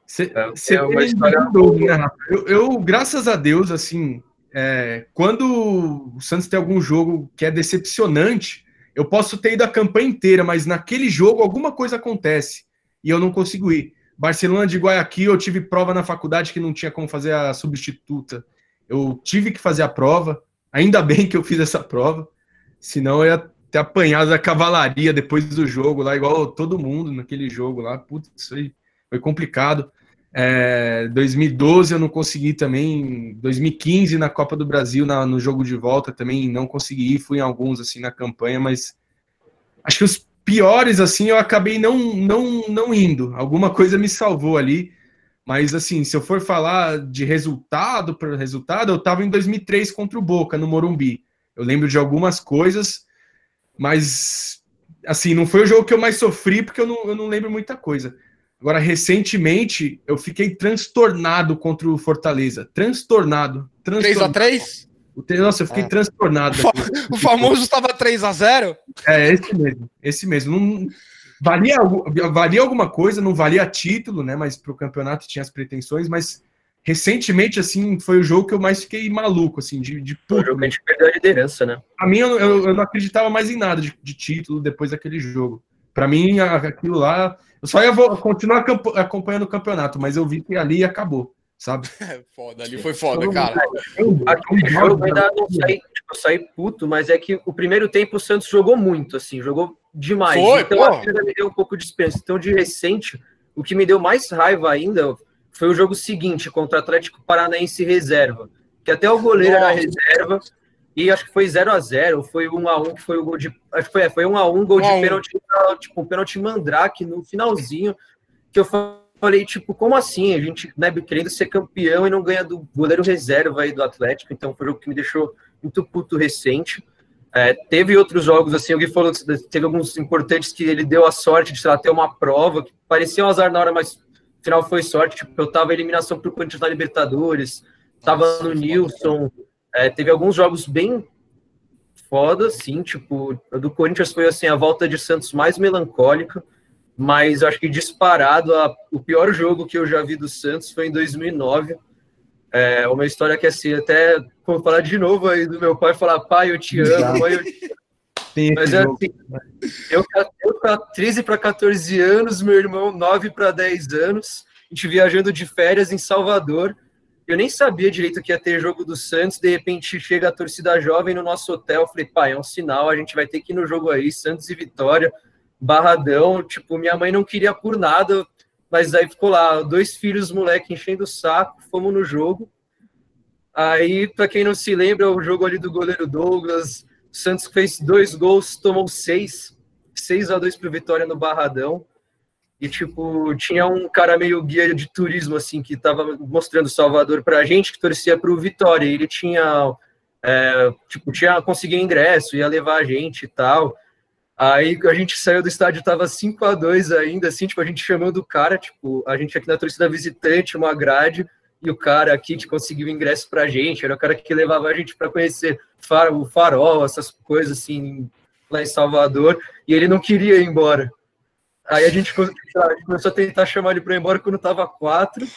Você é, é uma história né, eu, eu, graças a Deus, assim, é, quando o Santos tem algum jogo que é decepcionante, eu posso ter ido a campanha inteira, mas naquele jogo alguma coisa acontece e eu não consigo ir. Barcelona de Guayaquil, eu tive prova na faculdade que não tinha como fazer a substituta. Eu tive que fazer a prova. Ainda bem que eu fiz essa prova, senão eu ia ter apanhado da cavalaria depois do jogo lá, igual todo mundo naquele jogo lá. Putz, isso aí foi complicado. É, 2012 eu não consegui também. 2015 na Copa do Brasil, na, no jogo de volta também não consegui. Fui em alguns assim na campanha, mas acho que os piores assim eu acabei não não não indo. Alguma coisa me salvou ali. Mas assim, se eu for falar de resultado para resultado, eu estava em 2003 contra o Boca no Morumbi. Eu lembro de algumas coisas, mas assim, não foi o jogo que eu mais sofri porque eu não, eu não lembro muita coisa. Agora, recentemente, eu fiquei transtornado contra o Fortaleza. Transtornado. transtornado.
3x3?
O Nossa, eu fiquei
É.
transtornado. Daquilo.
O famoso estava 3 a 0
É, esse mesmo. Esse mesmo. Não, valia, valia alguma coisa, não valia título, né? Mas pro campeonato tinha as pretensões, mas recentemente, assim, foi o jogo que eu mais fiquei maluco, assim, de, de
Foi o
puto.
jogo que a gente perdeu a liderança, né?
Pra mim, eu, eu- eu não acreditava mais em nada de, de título depois daquele jogo. Pra mim, a- aquilo lá. Eu só ia continuar acompanhando o campeonato, mas eu vi que ali acabou, sabe?
Foda, ali foi foda, cara.
Aquele jogo ainda não saí, tipo, eu saí puto, mas é que o primeiro tempo o Santos jogou muito, assim, jogou demais.
Foi,
então
pô.
aquilo me deu um pouco de esperança. Então, de recente, o que me deu mais raiva ainda foi o jogo seguinte, contra o Atlético Paranaense reserva. Que até o goleiro era
Nossa.
reserva, e acho que foi 0 a 0 foi 1 a 1 que foi o gol de. Acho que foi, é, foi 1 a 1 gol
1 a 1.
de pênalti, tipo, um pênalti mandrake no finalzinho, que eu falei, tipo, como assim? A gente né, querendo ser campeão e não ganha do goleiro reserva aí do Atlético, então foi um jogo que me deixou muito puto recente. É, teve outros jogos, assim, o Gui falou que teve alguns importantes que ele deu a sorte de, sei lá, ter uma prova, que parecia um azar na hora, mas no final foi sorte. Tipo, eu tava em eliminação pro Corinthians na Libertadores, tava
Nossa,
no. Nilson, é, teve alguns jogos bem foda, assim, tipo, o do Corinthians foi, assim, a volta de Santos mais melancólica, mas acho que disparado, a- o pior jogo que eu já vi do Santos foi em 2009, é uma história que, assim, até vou falar de novo aí do meu pai, falar, pai, eu te amo, mãe, eu te mas é assim, eu, eu com 13 para 14 anos, meu irmão 9 para 10 anos, a gente viajando de férias em Salvador. Eu nem sabia direito que ia ter jogo do Santos, de repente chega a torcida jovem no nosso hotel, eu falei, pai, é um sinal, a gente vai ter que ir no jogo aí, Santos e Vitória, Barradão, tipo, minha mãe não queria por nada, mas aí ficou lá, dois filhos, moleque, enchendo o saco, fomos no jogo. Aí, para quem não se lembra, o jogo ali do goleiro Douglas, Santos fez dois gols, tomou seis, 6 a 2 para Vitória no Barradão. E, tipo, tinha um cara meio guia de turismo, assim, que tava mostrando Salvador pra gente, que torcia pro Vitória. E ele tinha, é, tipo, tinha conseguido ingresso, ia levar a gente e tal. Aí a gente saiu do estádio, tava 5 a 2 ainda, assim, tipo, a gente chamando o cara, tipo, a gente aqui na torcida visitante, uma grade, e o cara aqui que conseguiu ingresso pra gente, era o cara que levava a gente para conhecer o farol, essas coisas assim, lá em Salvador, e ele não queria ir embora. Aí a gente, lá, a gente começou a tentar chamar ele para ir embora quando tava quatro.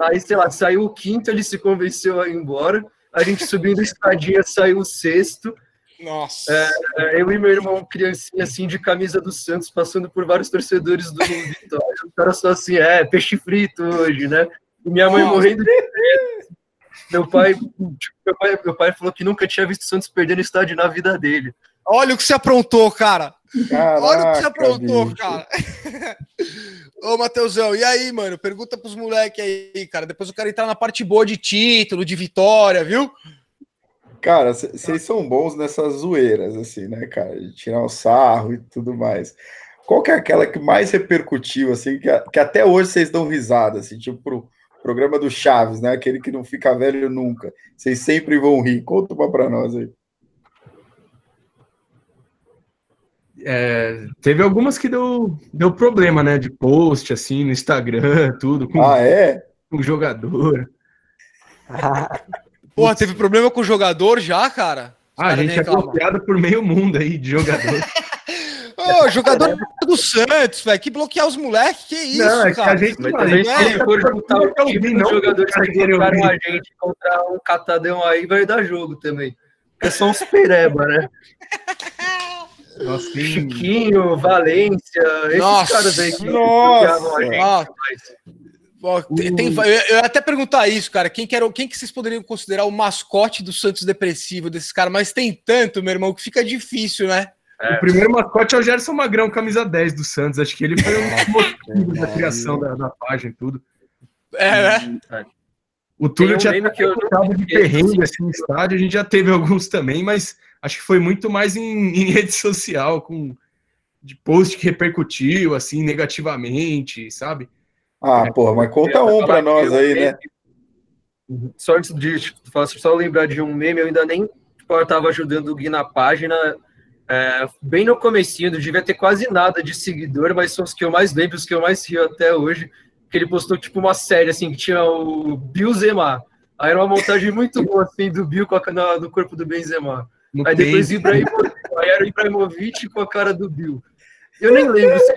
Aí, sei lá, saiu o quinto, ele se convenceu a ir embora. A gente subindo a escadinha, saiu o sexto.
Nossa.
É, Eu e meu irmão, criancinha assim, de camisa do Santos, passando por vários torcedores do Vitória. O cara só assim, é, peixe frito hoje, né? E minha mãe
Nossa.
morrendo de. Meu pai, meu pai, meu pai falou que nunca tinha visto o Santos perder no estádio na vida dele.
Olha o que você aprontou, cara. Olha o que você
Caraca,
aprontou,
bicho.
cara. Ô, Matheusão, e aí, mano? Pergunta pros moleques aí, cara. Depois eu quero entrar na parte boa de título, de vitória, viu?
Cara, vocês são bons nessas zoeiras, assim, né, cara? De tirar o sarro e tudo mais. Qual que é aquela que mais repercutiu, assim, que, a- que até hoje vocês dão risada, assim, tipo pro programa do Chaves, né? Aquele que não fica velho nunca. Vocês sempre vão rir. Conta uma pra nós aí.
É, teve algumas que deu, deu problema, né? De post, assim, no Instagram, tudo, com,
Ah, é?
com jogador.
Porra, teve problema com o jogador já, cara? Os
Ah, a gente é bloqueado por meio mundo aí de jogador.
Ô, jogador do Santos, velho. Que bloquear os moleques, que isso,
Não, é que
cara?
a gente,
Mas
mano,
também,
não
se
é,
for juntar o time dos jogadores que a gente contra um catadão aí, vai dar jogo também. É só uns pereba, né?
Nossa, tem-
Chiquinho, Valência, esses
Nossa,
caras aí que
nossa.
gente.
Ó, tem- tem- eu ia até perguntar isso, cara. Quem que, era, o- quem que vocês poderiam considerar o mascote do Santos depressivo desses caras? Mas tem tanto, meu irmão, que fica difícil, né?
O primeiro mascote é o Gerson Magrão, camisa 10 do Santos. Acho que ele foi um dos motivos da criação da, da página e tudo.
É, né?
O Túlio
um
tinha
que eu
de perrengue assim, no estádio, a gente já teve alguns também, mas acho que foi muito mais em, em rede social, com de post que repercutiu assim negativamente, sabe?
Ah, porra, mas conta um pra nós aí, né?
Só antes de tipo, falar, só lembrar de um meme, eu ainda nem tipo, eu tava ajudando o Gui na página. é, bem no comecinho, não devia ter quase nada de seguidor, mas são os que eu mais lembro, os que eu mais rio até hoje. Que ele postou tipo uma série assim que tinha o Bill Zemar. Aí era uma montagem muito boa, assim, do Bill com a na, no corpo do Benzema.
No
Aí depois. Ibrahimovic, aí era o Ibrahimovic com a cara do Bill. Eu nem lembro se,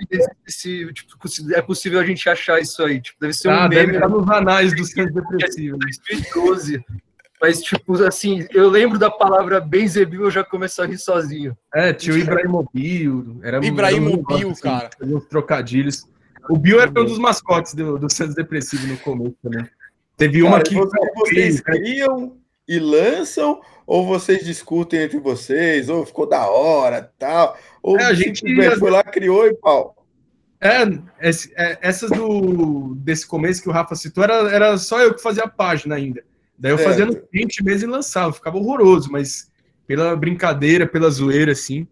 se, tipo, é possível a gente achar isso aí. Tipo, deve ser um
Ah, deve
meme
estar nos anais do Santos Depressivo. né?
2012. Mas, tipo, assim, eu lembro da palavra Benzebil, eu já começo a rir sozinho.
É, tinha o Ibrahimobil. Era um-
Ibrahimobil,
um negócio,
cara.
uns trocadilhos. O Bill era um dos mascotes do, do Santos Depressivo no começo também. Teve uma
Cara,
que.
vocês, vocês criam e lançam, ou vocês discutem entre vocês, ou ficou da hora tal, ou
É, a gente-
foi lá, criou e pau.
É, é, essas do, desse começo que o Rafa citou, era, era só eu que fazia a página ainda. Daí eu
Certo.
fazia no print mesmo e lançava, ficava horroroso, mas pela brincadeira, pela zoeira, assim,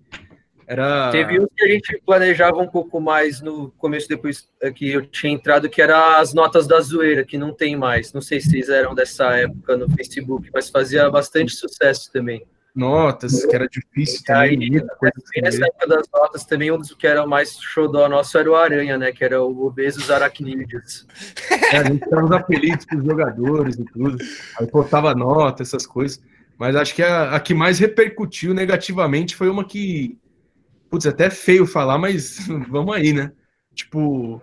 era.
Teve uns que a gente planejava um pouco mais no começo, depois é, que eu tinha entrado, que era as notas da zoeira, que não tem mais. Não sei se vocês eram dessa época no Facebook, mas fazia bastante sucesso também.
notas, que era difícil
Aí,
também, muita coisa
Bem
assim,
nessa
né?
época das notas, também um dos que era mais xodó nosso era o Aranha, né? Que era o Obesos Aracnídeos.
É, a gente dava os apelidos pros jogadores e tudo. Aí botava nota, essas coisas. Mas acho que a, a que mais repercutiu negativamente foi uma que. Putz, até é feio falar, mas vamos aí, né? Tipo,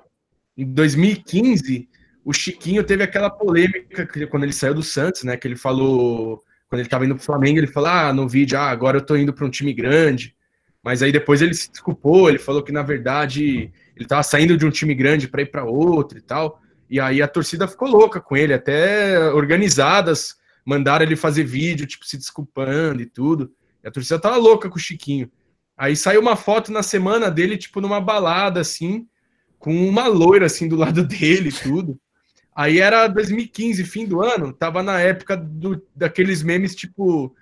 em 2015, o Chiquinho teve aquela polêmica quando ele saiu do Santos, né? Que ele falou. Quando ele tava indo pro Flamengo, ele falou: Ah, no vídeo, ah, agora eu tô indo para um time grande. Mas aí depois ele se desculpou, ele falou que na verdade ele tava saindo de um time grande para ir para outro e tal. E aí a torcida ficou louca com ele, até organizadas mandaram ele fazer vídeo, tipo, se desculpando e tudo. E a torcida tava louca com o Chiquinho. Aí saiu uma foto na semana dele, tipo, numa balada, assim, com uma loira, assim, do lado dele e tudo. Aí era 2015, fim do ano, tava na época do, daqueles memes, tipo,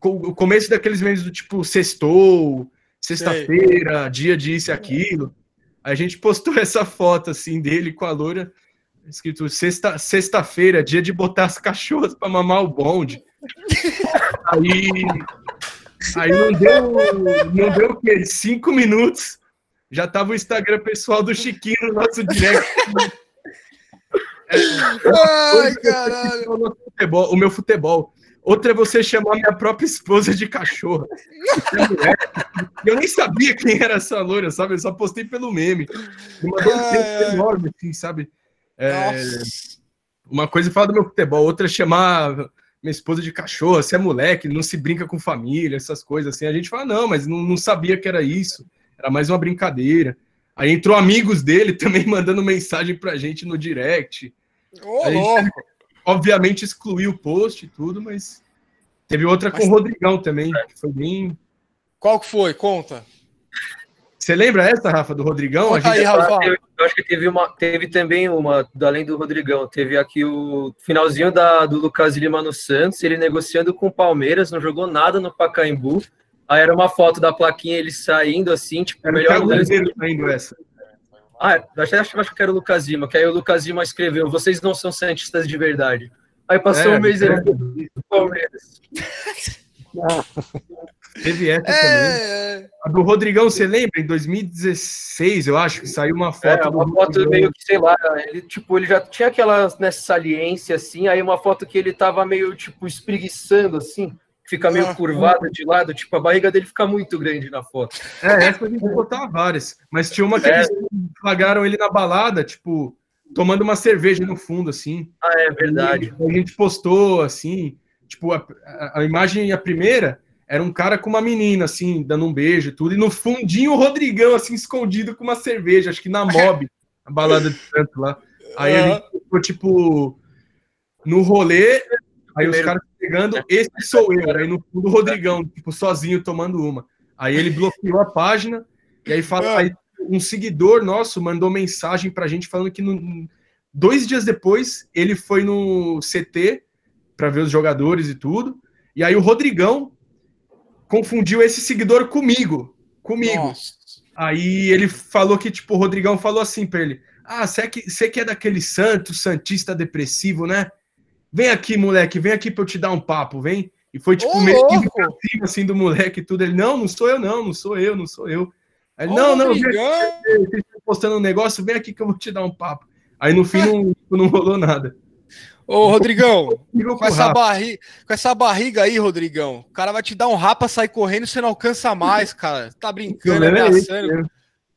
o começo daqueles memes do tipo, sextou, sexta-feira, dia disso e aquilo. Aí a gente postou essa foto, assim, dele com a loira, escrito sexta- sexta-feira, dia de botar as cachorras para mamar o bonde. Aí, aí não deu, não deu o quê? Cinco minutos. Já tava o Instagram pessoal do Chiquinho no nosso direct.
Ai, caralho.
O nosso futebol- o meu futebol. Outra é você chamar minha própria esposa de cachorra. Eu nem sabia quem era essa loira, sabe? Eu só postei pelo meme. Um
Ai,
texto
ai.
enorme, assim, sabe? É, uma coisa é falar do meu futebol, outra é chamar minha esposa de cachorra, se é moleque, não se brinca com família, essas coisas assim. A gente fala, não, mas não, não sabia que era isso. Era mais uma brincadeira. Aí entrou amigos dele também mandando mensagem pra gente no direct.
Ô,
gente-
louco.
Obviamente excluiu o post e tudo, mas teve outra com
Mas-
o Rodrigão também, que foi bem.
Qual que foi? Conta.
Você lembra essa, Rafa, do Rodrigão? A
Conta aí,
gente-
Rafa.
Eu, eu acho que teve uma, teve também uma, além do Rodrigão, teve aqui o finalzinho da, do Lucas Lima no Santos, ele negociando com o Palmeiras, não jogou nada no Pacaembu. Aí era uma foto da plaquinha ele saindo assim, tipo,
Era o
melhor lance.
Saindo essa.
Ah, acho, acho, acho que era o Lucas Lima, que aí o Lucas Lima escreveu: vocês não são santistas de verdade. Aí passou
É,
um mês
é.
ele do Palmeiras.
Teve essa também.
É, é.
A do Rodrigão, você lembra? Em 2016, eu acho, que saiu uma foto.
É,
do
uma foto
Rodrigão.
meio que, sei lá, ele, tipo, ele já tinha aquela né, saliência, assim, aí uma foto que ele tava meio, tipo, espreguiçando, assim, fica meio
Ah.
curvado de lado, tipo, a barriga dele fica muito grande na foto.
É, essa a gente botava várias. Mas tinha uma que
É.
eles flagraram ele na balada, tipo, tomando uma cerveja no fundo, assim.
Ah, é verdade.
A gente postou, assim, tipo, a, a- a imagem, a primeira, era um cara com uma menina, assim, dando um beijo e tudo, e no fundinho o Rodrigão, assim, escondido com uma cerveja, acho que na Mob, a balada de Santo lá. Aí ele ficou, tipo, no rolê, aí os caras pegando, esse sou eu, aí no fundo o Rodrigão, tipo, sozinho tomando uma. Aí ele bloqueou a página, e aí fala,
Ah.
aí um seguidor nosso mandou mensagem pra gente falando que no- dois dias depois ele foi no CT para ver os jogadores e tudo. E aí o Rodrigão confundiu esse seguidor comigo. Comigo.
Nossa.
Aí ele falou que, tipo, o Rodrigão falou assim pra ele: Ah, você que, você que é daquele santo, santista depressivo, né? Vem aqui, moleque, vem aqui pra eu te dar um papo, vem. E foi, tipo,
Ô,
meio que cima, assim, do moleque e tudo. Ele, não, não sou eu, não, não sou eu, não sou eu. Aí, ele,
Ô,
não, não, vocês estão postando um negócio, vem aqui que eu vou te dar um papo. Aí no fim não, não rolou nada.
Ô, Rodrigão, com essa, barriga, com essa barriga aí, Rodrigão, o cara vai te dar um rapa, sair correndo e você não alcança mais, cara. Tá brincando, ameaçando.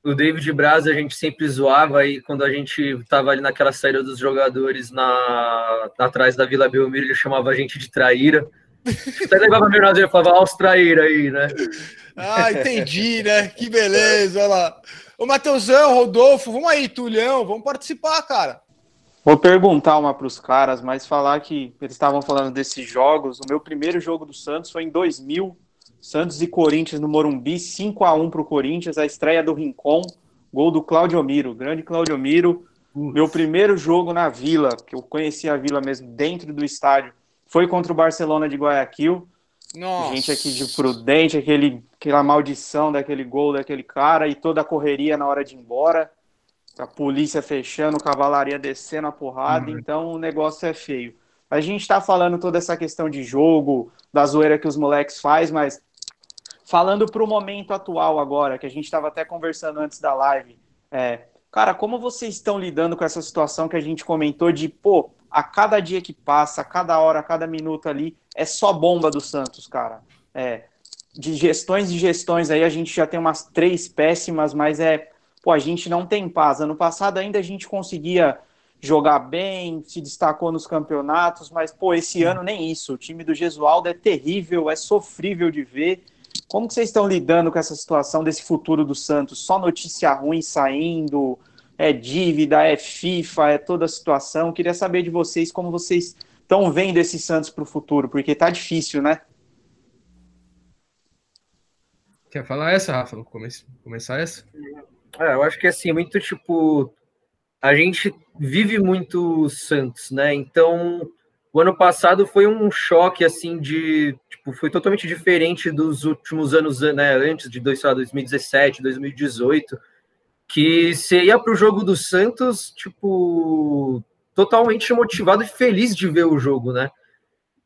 O David Braz a gente sempre zoava aí quando a gente tava ali naquela saída dos jogadores na, atrás da Vila Belmiro, ele chamava a gente de traíra. Até levava meu nós e falava, aos traíra aí, né?
Ah, entendi, né? Que beleza, olha lá. Ô, Matheusão, Rodolfo, vamos aí, Tulhão, vamos participar, cara.
Vou perguntar uma para os caras, mas falar que eles estavam falando desses jogos. O meu primeiro jogo do Santos foi em 2000, Santos e Corinthians no Morumbi, 5 a 1 para o Corinthians, a estreia do Rincon, gol do Claudio Miro, grande Claudio Miro. Meu primeiro jogo na Vila, que eu conheci a Vila mesmo dentro do estádio, foi contra o Barcelona de Guayaquil. Nossa. Gente aqui de Prudente, aquele, aquela maldição daquele gol daquele cara e toda a correria na hora de ir embora a polícia fechando, cavalaria descendo a porrada, uhum. então o negócio é feio. A gente está falando toda essa questão de jogo, da zoeira que os moleques faz, mas falando para o momento atual agora, que a gente estava até conversando antes da live, é, cara, como vocês estão lidando com essa situação que a gente comentou de, pô, a cada dia que passa, a cada hora, a cada minuto ali, é só bomba do Santos, cara. É, de gestões e gestões aí, a gente já tem umas três péssimas, mas é pô, a gente não tem paz. Ano passado ainda a gente conseguia jogar bem, se destacou nos campeonatos, mas, pô, esse ano nem isso. O time do Gesualdo é terrível, é sofrível de ver. Como que vocês estão lidando com essa situação desse futuro do Santos? Só notícia ruim saindo, é dívida, é FIFA, é toda a situação. Queria saber de vocês como vocês estão vendo esse Santos para o futuro, porque tá difícil, né?
Quer falar essa, Rafa? Começar essa?
É, eu acho que assim, muito tipo. A gente vive muito Santos, né? Então, o ano passado foi um choque, assim, de. Tipo, foi totalmente diferente dos últimos anos, né? Antes de 2017, 2018, que você ia para o jogo do Santos, tipo, totalmente motivado e feliz de ver o jogo, né?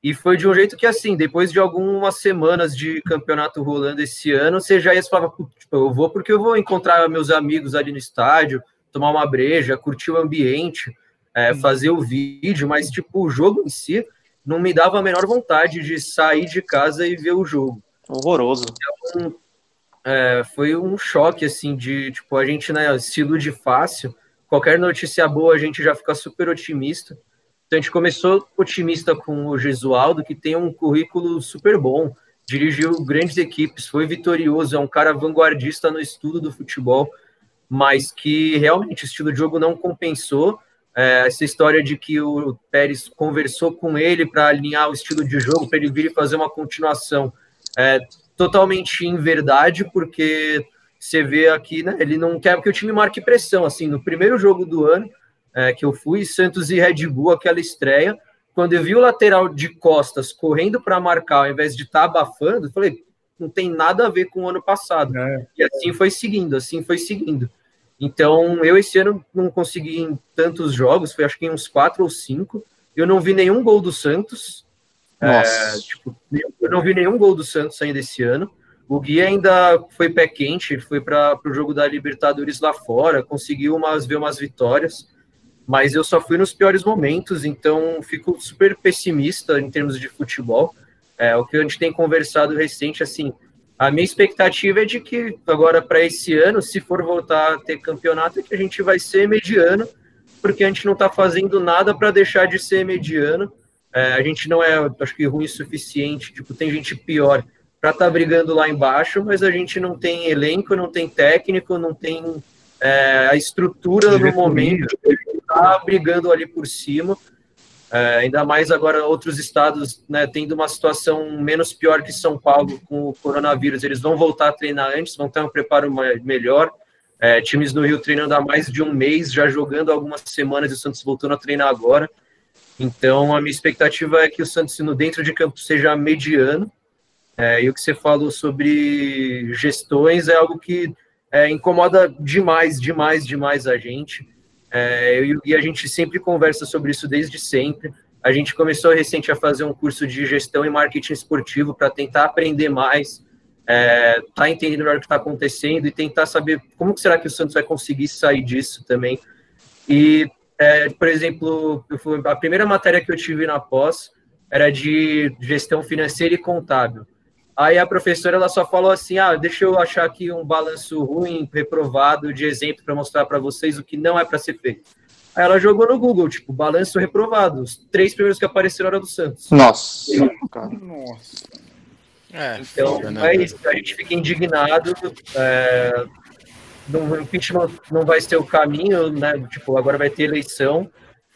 E foi de um jeito que, assim, depois de algumas semanas de campeonato rolando esse ano, você já ia falar, tipo, eu vou porque eu vou encontrar meus amigos ali no estádio, tomar uma breja, curtir o ambiente, é, fazer o vídeo, mas, tipo, o jogo em si não me dava a menor vontade de sair de casa e ver o jogo.
Horroroso.
Então, é, foi um choque, assim, de, tipo, a gente, né, se ilude fácil, qualquer notícia boa a gente já fica super otimista, então a gente começou otimista com o Gesualdo, que tem um currículo super bom, dirigiu grandes equipes, foi vitorioso, é um cara vanguardista no estudo do futebol, mas que realmente o estilo de jogo não compensou. É, essa história de que o Pérez conversou com ele para alinhar o estilo de jogo, para ele vir e fazer uma continuação, é totalmente em verdade, porque você vê aqui, né, ele não quer que o time marque pressão, assim, no primeiro jogo do ano, é, que eu fui, Santos e Red Bull, aquela estreia. Quando eu vi o lateral de costas correndo para marcar, ao invés de estar tá abafando, eu falei, não tem nada a ver com o ano passado. É. E assim foi seguindo, assim foi seguindo. Então, eu esse ano não consegui em tantos jogos, foi acho que em uns quatro ou cinco. Eu não vi nenhum gol do Santos. É, tipo, eu não vi nenhum gol do Santos ainda esse ano. O Gui ainda foi pé quente, foi para o jogo da Libertadores lá fora, conseguiu umas, ver umas vitórias mas eu só fui nos piores momentos, então fico super pessimista em termos de futebol. É, o que a gente tem conversado recente, assim, a minha expectativa é de que agora para esse ano, se for voltar a ter campeonato, é que a gente vai ser mediano, porque a gente não está fazendo nada para deixar de ser mediano. É, a gente não é, acho que, ruim o suficiente, tipo, tem gente pior para estar tá brigando lá embaixo, mas a gente não tem elenco, não tem técnico, não tem é, a estrutura no momento está brigando ali por cima. É, ainda mais agora outros estados né, tendo uma situação menos pior que São Paulo com o coronavírus, eles vão voltar a treinar antes, vão ter um preparo melhor. É, times no Rio treinando há mais de um mês, já jogando algumas semanas e o Santos voltando a treinar agora. Então, a minha expectativa é que o Santos, no dentro de campo, seja mediano. É, e o que você falou sobre gestões é algo que é, incomoda demais, demais, demais a gente. É, eu, e a gente sempre conversa sobre isso desde sempre. A gente começou recente a fazer um curso de gestão e marketing esportivo para tentar aprender mais, é, tá entendendo melhor o que está acontecendo e tentar saber como será que o Santos vai conseguir sair disso também. E é, por exemplo, a primeira matéria que eu tive na pós era de gestão financeira e contábil. Aí a professora ela só falou assim: ah, deixa eu achar aqui um balanço ruim, reprovado, de exemplo para mostrar para vocês o que não é para ser feito. Aí ela jogou no Google, tipo, balanço reprovado. Os três primeiros que apareceram eram do Santos.
Nossa,
cara. Nossa.
É, então, foda, né, é isso. A gente fica indignado. É, não, o impeachment não vai ser o caminho, né? Tipo, agora vai ter eleição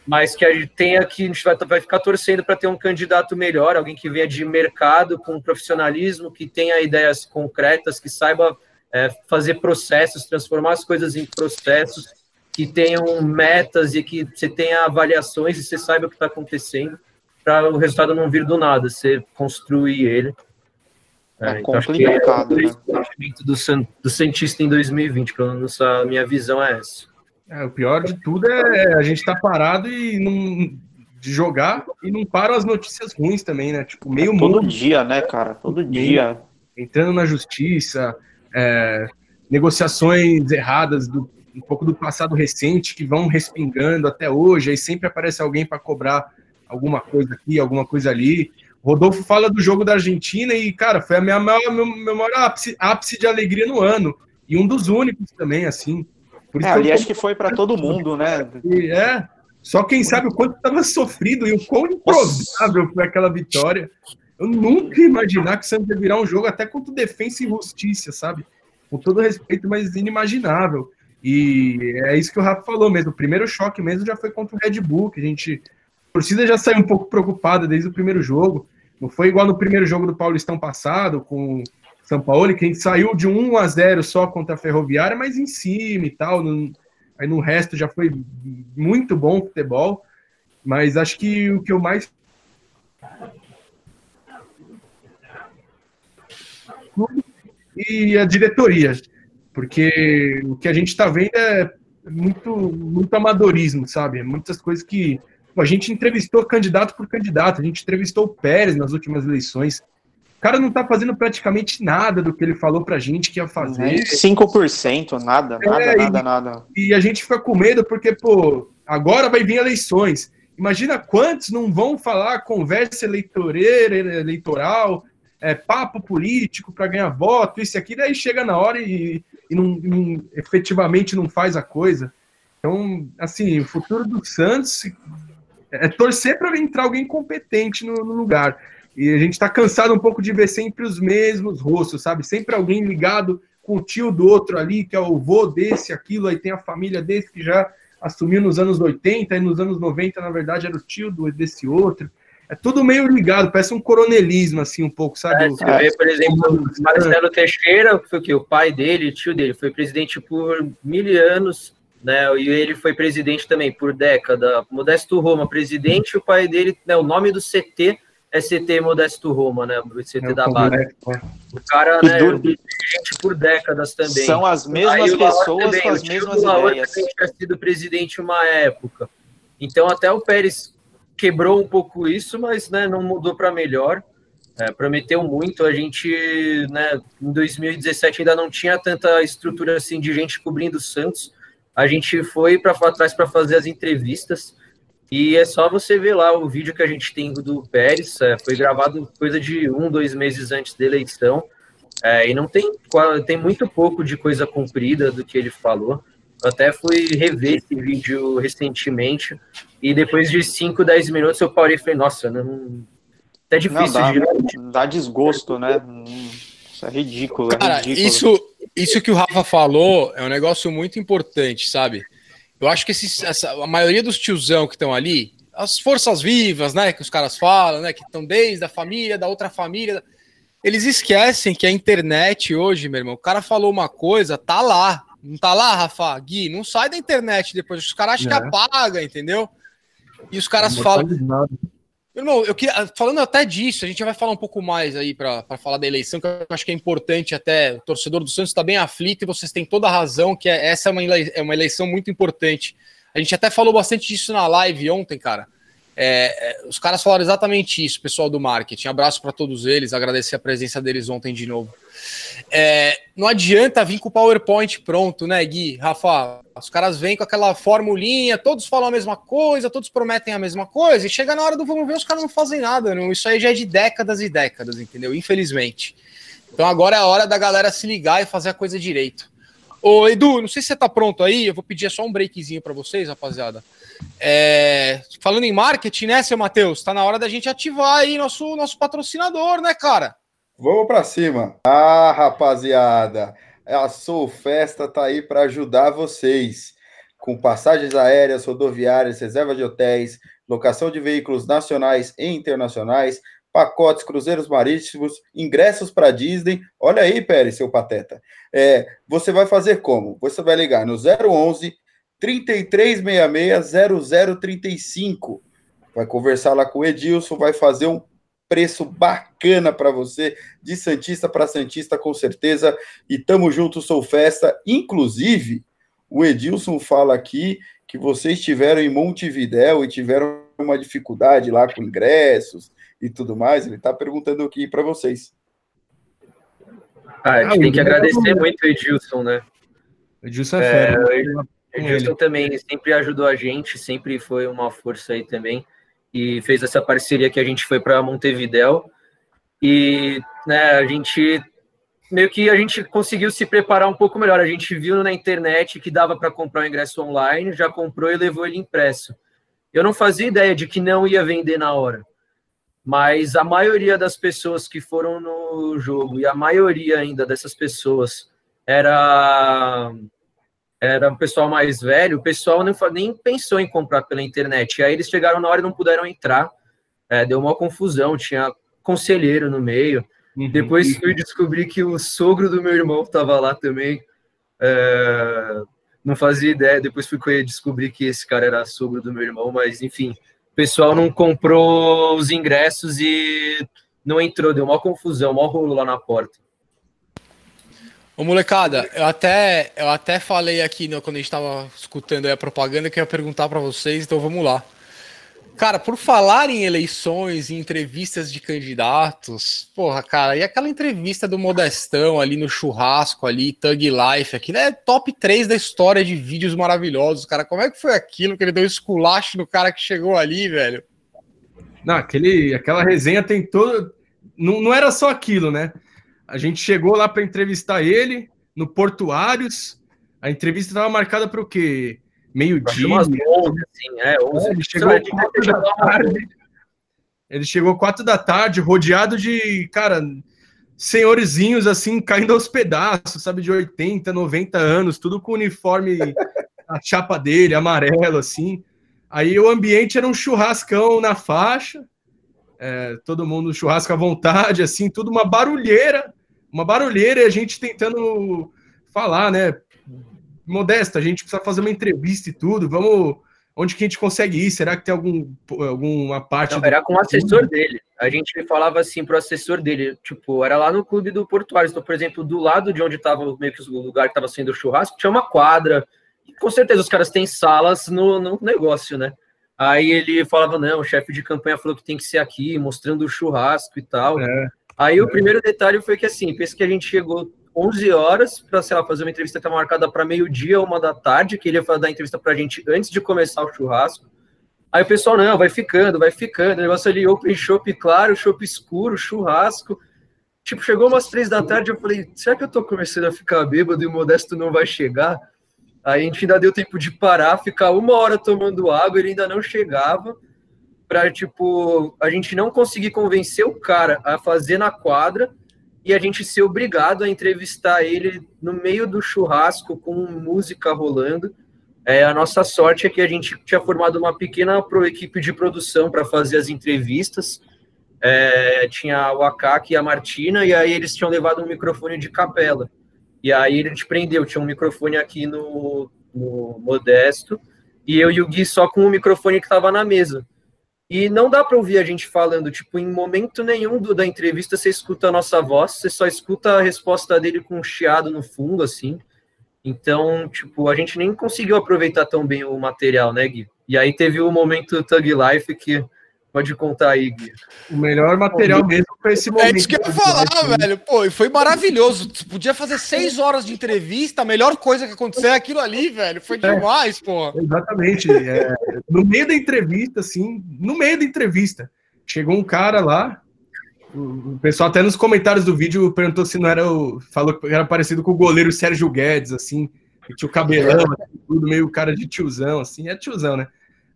mas que a gente tenha que a gente vai, vai ficar torcendo para ter um candidato melhor, alguém que venha de mercado com profissionalismo, que tenha ideias concretas, que saiba é, fazer processos, transformar as coisas em processos, que tenham metas e que você tenha avaliações e você saiba o que está acontecendo, para o resultado não vir do nada, você construir ele.
É, é então complicado,
é o né? do, do cientista em 2020, pelo menos a minha visão é essa.
É, o pior de tudo é a gente estar tá parado e não de jogar e não param as notícias ruins também, né? Tipo, meio
é, Todo mundo, dia, né, cara? Todo dia.
Entrando na justiça, é, negociações erradas do um pouco do passado recente que vão respingando até hoje, aí sempre aparece alguém para cobrar alguma coisa aqui, alguma coisa ali. Rodolfo fala do jogo da Argentina e, cara, foi a minha maior, meu maior ápice, ápice de alegria no ano. E um dos únicos também, assim.
Por é, ali acho que foi para todo mundo, né?
É, só quem sabe o quanto estava sofrido e o quão improvável foi aquela vitória. Eu nunca ia imaginar que o Santos ia virar um jogo até contra defesa e justiça, sabe? Com todo respeito, mas inimaginável. E é isso que o Rafa falou mesmo. O primeiro choque mesmo já foi contra o Red Bull, que a gente. A torcida já saiu um pouco preocupada desde o primeiro jogo. Não foi igual no primeiro jogo do Paulistão passado, com são Paulo, que a gente saiu de 1 a 0 só contra a Ferroviária, mas em cima e tal. Aí no resto já foi muito bom o futebol. Mas acho que o que eu mais. E a diretoria. Porque o que a gente está vendo é muito, muito amadorismo, sabe? Muitas coisas que. A gente entrevistou candidato por candidato, a gente entrevistou o Pérez nas últimas eleições cara não tá fazendo praticamente nada do que ele falou pra gente que ia fazer.
5%, nada, nada, é, nada, e, nada.
E a gente fica com medo porque, pô, agora vai vir eleições. Imagina quantos não vão falar conversa eleitoreira, eleitoral, é, papo político para ganhar voto, isso e aquilo, aí chega na hora e, e não, não, efetivamente não faz a coisa. Então, assim, o futuro do Santos é torcer para entrar alguém competente no, no lugar. E a gente está cansado um pouco de ver sempre os mesmos rostos, sabe? Sempre alguém ligado com o tio do outro ali, que é o vô desse, aquilo, aí tem a família desse que já assumiu nos anos 80, e nos anos 90, na verdade, era o tio do, desse outro. É tudo meio ligado, parece um coronelismo, assim, um pouco, sabe? É,
você vê, por exemplo, Marcelo Teixeira, foi o que? O pai dele, o tio dele, foi presidente por mil anos, né? E ele foi presidente também por década. Modesto Roma, presidente, o pai dele, né, o nome do CT ST Modesto Roma, né? O CT é, da base. É. O cara, né, gente por décadas também.
São as mesmas Aí, pessoas também, com as mesmas ideias.
tinha sido presidente uma época. Então até o Pérez quebrou um pouco isso, mas né, não mudou para melhor. É, prometeu muito. A gente, né, em 2017 ainda não tinha tanta estrutura assim de gente cobrindo o Santos. A gente foi para trás para fazer as entrevistas. E é só você ver lá o vídeo que a gente tem do Pérez, é, foi gravado coisa de um, dois meses antes da eleição, é, e não tem, tem muito pouco de coisa cumprida do que ele falou. Eu até fui rever esse vídeo recentemente, e depois de 5, 10 minutos eu parei e falei, nossa, não, é difícil
não,
dá,
de... Dá desgosto, né? Isso é ridículo. É
Cara,
ridículo.
Isso, isso que o Rafa falou é um negócio muito importante, sabe? Eu acho que esses, essa, a maioria dos tiozão que estão ali, as forças vivas, né, que os caras falam, né, que estão desde a família, da outra família, eles esquecem que a internet hoje, meu irmão, o cara falou uma coisa, tá lá. Não tá lá, Rafa? Gui, não sai da internet depois. Os caras acham é. que apaga, entendeu? E os caras falam. Irmão, eu queria, falando até disso, a gente vai falar um pouco mais aí para falar da eleição, que eu acho que é importante até. O torcedor do Santos está bem aflito e vocês têm toda a razão, que é, essa é uma, é uma eleição muito importante. A gente até falou bastante disso na live ontem, cara. É, é, os caras falaram exatamente isso, pessoal do marketing. Abraço para todos eles, agradecer a presença deles ontem de novo. É, não adianta vir com o PowerPoint pronto, né, Gui? Rafa, Os caras vêm com aquela formulinha, todos falam a mesma coisa, todos prometem a mesma coisa, e chega na hora do vamos ver, os caras não fazem nada. Não. Isso aí já é de décadas e décadas, entendeu? Infelizmente. Então agora é a hora da galera se ligar e fazer a coisa direito. Ô, Edu, não sei se você tá pronto aí, eu vou pedir só um breakzinho para vocês, rapaziada. É, falando em marketing, né, seu Matheus? Tá na hora da gente ativar aí nosso, nosso patrocinador, né, cara?
Vamos para cima. Ah, rapaziada, a Soul Festa tá aí para ajudar vocês com passagens aéreas, rodoviárias, reserva de hotéis, locação de veículos nacionais e internacionais, pacotes, cruzeiros marítimos, ingressos para Disney. Olha aí, Pérez, seu pateta. É, você vai fazer como? Você vai ligar no 011 3366 0035. Vai conversar lá com o Edilson, vai fazer um preço bacana para você, de Santista para Santista, com certeza. E tamo junto, sou festa. Inclusive, o Edilson fala aqui que vocês tiveram em Montevidéu e tiveram uma dificuldade lá com ingressos e tudo mais. Ele está perguntando aqui para vocês.
Ah, a gente ah, tem que agradecer muito o Edilson, né?
O Edilson é, é
fera. Edilson também sempre ajudou a gente, sempre foi uma força aí também e fez essa parceria que a gente foi para Montevidéu e né, a gente meio que a gente conseguiu se preparar um pouco melhor. A gente viu na internet que dava para comprar o ingresso online, já comprou e levou ele impresso. Eu não fazia ideia de que não ia vender na hora, mas a maioria das pessoas que foram no jogo e a maioria ainda dessas pessoas era era um pessoal mais velho, o pessoal nem, nem pensou em comprar pela internet. E aí eles chegaram na hora e não puderam entrar. É, deu uma confusão, tinha conselheiro no meio. Uhum. Depois fui descobrir que o sogro do meu irmão estava lá também. É, não fazia ideia. Depois fui descobrir que esse cara era sogro do meu irmão, mas enfim, o pessoal não comprou os ingressos e não entrou, deu uma confusão, uma rolo lá na porta.
Ô, molecada, eu até, eu até falei aqui no, quando a gente tava escutando a propaganda que eu ia perguntar para vocês, então vamos lá. Cara, por falar em eleições e entrevistas de candidatos, porra, cara, e aquela entrevista do Modestão ali no churrasco ali, Thug Life, aquilo é top 3 da história de vídeos maravilhosos, cara. Como é que foi aquilo que ele deu esculacho no cara que chegou ali, velho?
Não, aquele, aquela resenha tem todo. Não, não era só aquilo, né? A gente chegou lá para entrevistar ele no Portuários. A entrevista estava marcada para o quê? Meio-dia. Umas 11, assim, é, 11. Ele chegou quatro da tarde. Ele chegou quatro da tarde, rodeado de, cara, senhorzinhos assim, caindo aos pedaços, sabe, de 80, 90 anos, tudo com o uniforme, a chapa dele, amarelo, assim. Aí o ambiente era um churrascão na faixa, é, todo mundo churrasco à vontade, assim, tudo uma barulheira uma barulheira e a gente tentando falar, né? Modesta, a gente precisa fazer uma entrevista e tudo. Vamos. Onde que a gente consegue ir? Será que tem algum, alguma parte.
Não, do... Era com o assessor dele. A gente falava assim pro assessor dele, tipo, era lá no clube do Portuário. Então, por exemplo, do lado de onde estava meio que o lugar que estava sendo o churrasco, tinha uma quadra. E, com certeza os caras têm salas no, no negócio, né? Aí ele falava: não, o chefe de campanha falou que tem que ser aqui, mostrando o churrasco e tal. É. Aí o primeiro detalhe foi que assim, pensa que a gente chegou 11 horas para, sei lá, fazer uma entrevista que estava marcada para meio-dia, uma da tarde, que ele ia dar entrevista para a gente antes de começar o churrasco. Aí o pessoal, não, vai ficando, vai ficando. O negócio ali, open shop claro, shop escuro, churrasco. Tipo, chegou umas três da tarde, eu falei, será que eu tô começando a ficar bêbado e o Modesto não vai chegar? Aí a gente ainda deu tempo de parar, ficar uma hora tomando água, ele ainda não chegava para tipo a gente não conseguir convencer o cara a fazer na quadra e a gente ser obrigado a entrevistar ele no meio do churrasco com música rolando. É, a nossa sorte é que a gente tinha formado uma pequena pro equipe de produção para fazer as entrevistas. É, tinha o Akaki e a Martina, e aí eles tinham levado um microfone de capela. E aí a gente prendeu, tinha um microfone aqui no, no Modesto, e eu e o Gui só com o microfone que estava na mesa. E não dá para ouvir a gente falando, tipo, em momento nenhum do, da entrevista você escuta a nossa voz, você só escuta a resposta dele com um chiado no fundo, assim. Então, tipo, a gente nem conseguiu aproveitar tão bem o material, né, Gui? E aí teve o momento Thug Life que Pode contar aí, Gui.
O melhor material mesmo foi esse momento.
É isso que eu ia falar, velho. Pô, e foi maravilhoso. Podia fazer seis horas de entrevista, a melhor coisa que aconteceu é aquilo ali, velho. Foi
É.
demais, pô.
Exatamente. é, no meio da entrevista, assim, no meio da entrevista, chegou um cara lá. O pessoal até nos comentários do vídeo perguntou se não era o. Falou que era parecido com o goleiro Sérgio Guedes, assim, que tinha o cabelão, assim, tudo meio cara de tiozão, assim, é tiozão, né?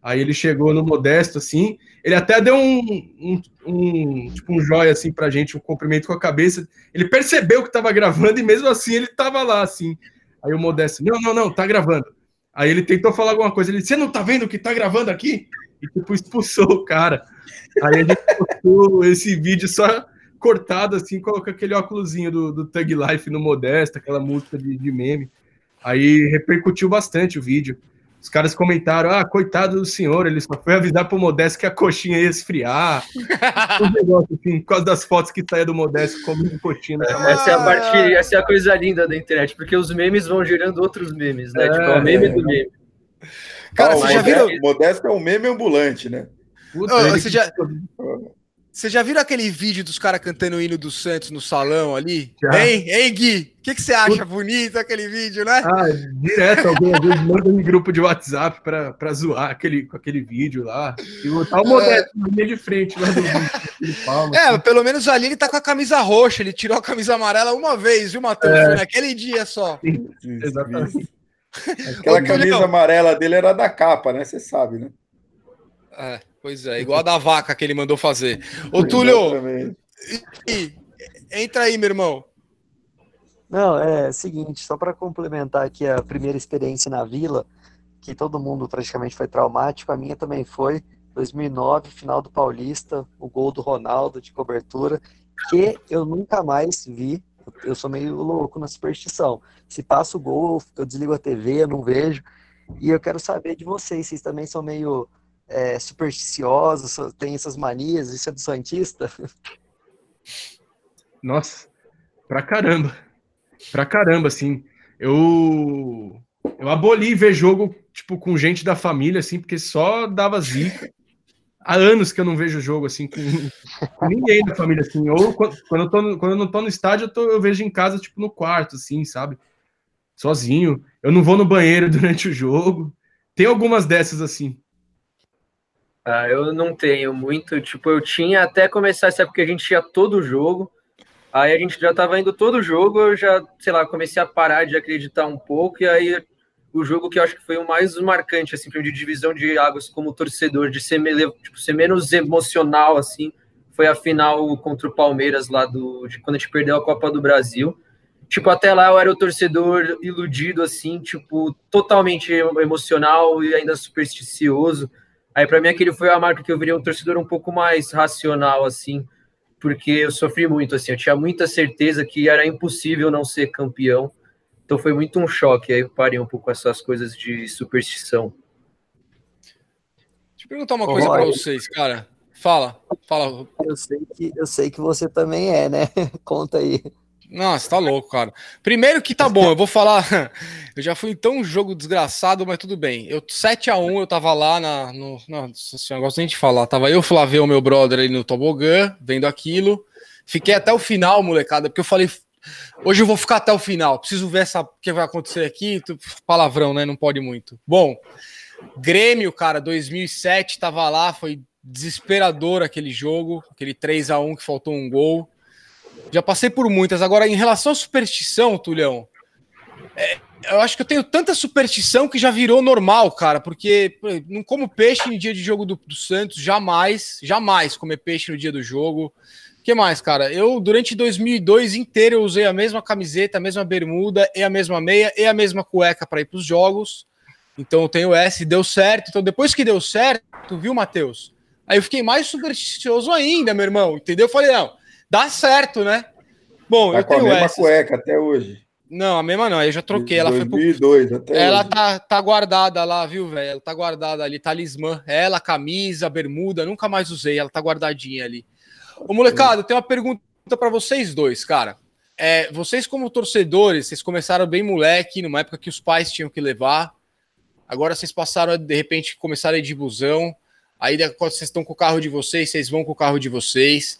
Aí ele chegou no Modesto, assim, ele até deu um, um, um, tipo, um joia, assim, pra gente, um cumprimento com a cabeça. Ele percebeu que tava gravando e mesmo assim ele tava lá, assim. Aí o Modesto, não, não, não, tá gravando. Aí ele tentou falar alguma coisa, ele disse, você não tá vendo que tá gravando aqui? E tipo, expulsou o cara. Aí a gente postou esse vídeo só cortado, assim, com aquele óculosinho do, do Thug Life no Modesto, aquela música de, de meme. Aí repercutiu bastante o vídeo. Os caras comentaram, ah, coitado do senhor, ele só foi avisar pro Modesto que a coxinha ia esfriar. um negócio assim, por causa das fotos que saia do Modesto comendo coxinha.
Essa é a parte, essa é a coisa linda da internet, porque os memes vão gerando outros memes, né?
É,
tipo, é o meme
é.
do meme.
Cara, vocês já
Modesto-
viram.
Modesto é um meme ambulante, né?
Puta,
Ô,
ele-
você já- Vocês já viram aquele vídeo dos caras cantando o hino do Santos no salão ali?
Já.
Hein, hein, Gui? O que, que você acha bonito aquele vídeo, né?
Ah, direto, alguém vezes manda em grupo de WhatsApp pra, pra zoar aquele, com aquele vídeo lá. E botar o Modesto na linha de frente lá do vídeo. aquele palmo,
É,
assim.
pelo menos ali ele tá com a camisa roxa. Ele tirou a camisa amarela uma vez, viu, Matheus?
É.
Naquele dia só.
Exatamente.
Aquela
Ô,
camisa amarela dele era da capa, né? Você sabe, né?
É, pois é, igual a da vaca que ele mandou fazer. Ô, Túlio, e- entra aí, meu irmão.
Não, é seguinte, só para complementar aqui a primeira experiência na Vila, que todo mundo praticamente foi traumático, a minha também foi. 2009, final do Paulista, o gol do Ronaldo de cobertura, que eu nunca mais vi. Eu sou meio louco na superstição. Se passa o gol, eu desligo a TV, eu não vejo. E eu quero saber de vocês, vocês também são meio é, supersticiosos, so- têm essas manias, isso é do Santista?
Nossa, pra caramba. Pra caramba, assim. Eu eu aboli ver jogo tipo com gente da família assim, porque só dava zica. Há anos que eu não vejo jogo assim com, com ninguém da família assim. Ou quando, eu tô quando eu não tô no estádio, eu, tô- eu vejo em casa tipo no quarto assim, sabe? Sozinho. Eu não vou no banheiro durante o jogo. Tem algumas dessas assim.
Ah, eu não tenho muito, tipo, eu tinha até começar essa época a gente ia todo jogo, aí a gente já tava indo todo jogo, eu já, sei lá, comecei a parar de acreditar um pouco, e aí o jogo que eu acho que foi o mais marcante, assim, de divisão de águas como torcedor, de ser, tipo, ser menos emocional, assim, foi a final contra o Palmeiras lá do, de quando a gente perdeu a Copa do Brasil. Tipo, até lá eu era o torcedor iludido, assim, tipo, totalmente emocional e ainda supersticioso. Aí, para mim, aquele foi a marca que eu virei um torcedor um pouco mais racional, assim, porque eu sofri muito, assim, eu tinha muita certeza que era impossível não ser campeão. Então foi muito um choque. Aí eu parei um pouco com essas coisas de superstição.
Deixa eu perguntar uma
Ô,
coisa pra
Roy.
vocês, cara. Fala, fala.
Eu sei que, eu sei que você também é, né? Conta aí.
Nossa, tá louco, cara. Primeiro que tá bom, eu vou falar. Eu já fui em tão jogo desgraçado, mas tudo bem. Eu 7x1, eu tava lá na. No, nossa senhora, gosto nem de falar. Tava eu, Flavio, meu brother, ali no tobogã, vendo aquilo. Fiquei até o final, molecada, porque eu falei. Hoje eu vou ficar até o final. Preciso ver essa, o que vai acontecer aqui. Palavrão, né? Não pode muito. Bom, Grêmio, cara, 2007, tava lá, foi desesperador aquele jogo, aquele 3 a 1 que faltou um gol. Já passei por muitas. Agora, em relação à superstição, Tulhão, é, eu acho que eu tenho tanta superstição que já virou normal, cara, porque não como peixe no dia de jogo do, do Santos, jamais, jamais comer peixe no dia do jogo. O que mais, cara? Eu, durante 2002 inteiro, eu usei a mesma camiseta, a mesma bermuda, e a mesma meia, e a mesma cueca para ir para os jogos. Então eu tenho essa deu certo. Então depois que deu certo, viu, Matheus? Aí eu fiquei mais supersticioso ainda, meu irmão, entendeu? Eu falei, não, dá certo, né? Bom,
Tá
eu
com a
tenho
mesma
essa.
cueca até hoje.
Não, a mesma não, eu já troquei. Ela foi pro
2002 até
ela
hoje.
tá, tá guardada lá, viu, velho? Ela tá guardada ali, talismã. Ela, camisa, bermuda, nunca mais usei. Ela tá guardadinha ali. Ô, molecada, eu tenho uma pergunta pra vocês dois, cara. É, vocês, como torcedores, vocês começaram bem moleque, numa época que os pais tinham que levar. Agora vocês passaram, a, de repente, começaram a ir de busão. Aí quando vocês estão com o carro de vocês, vocês vão com o carro de vocês.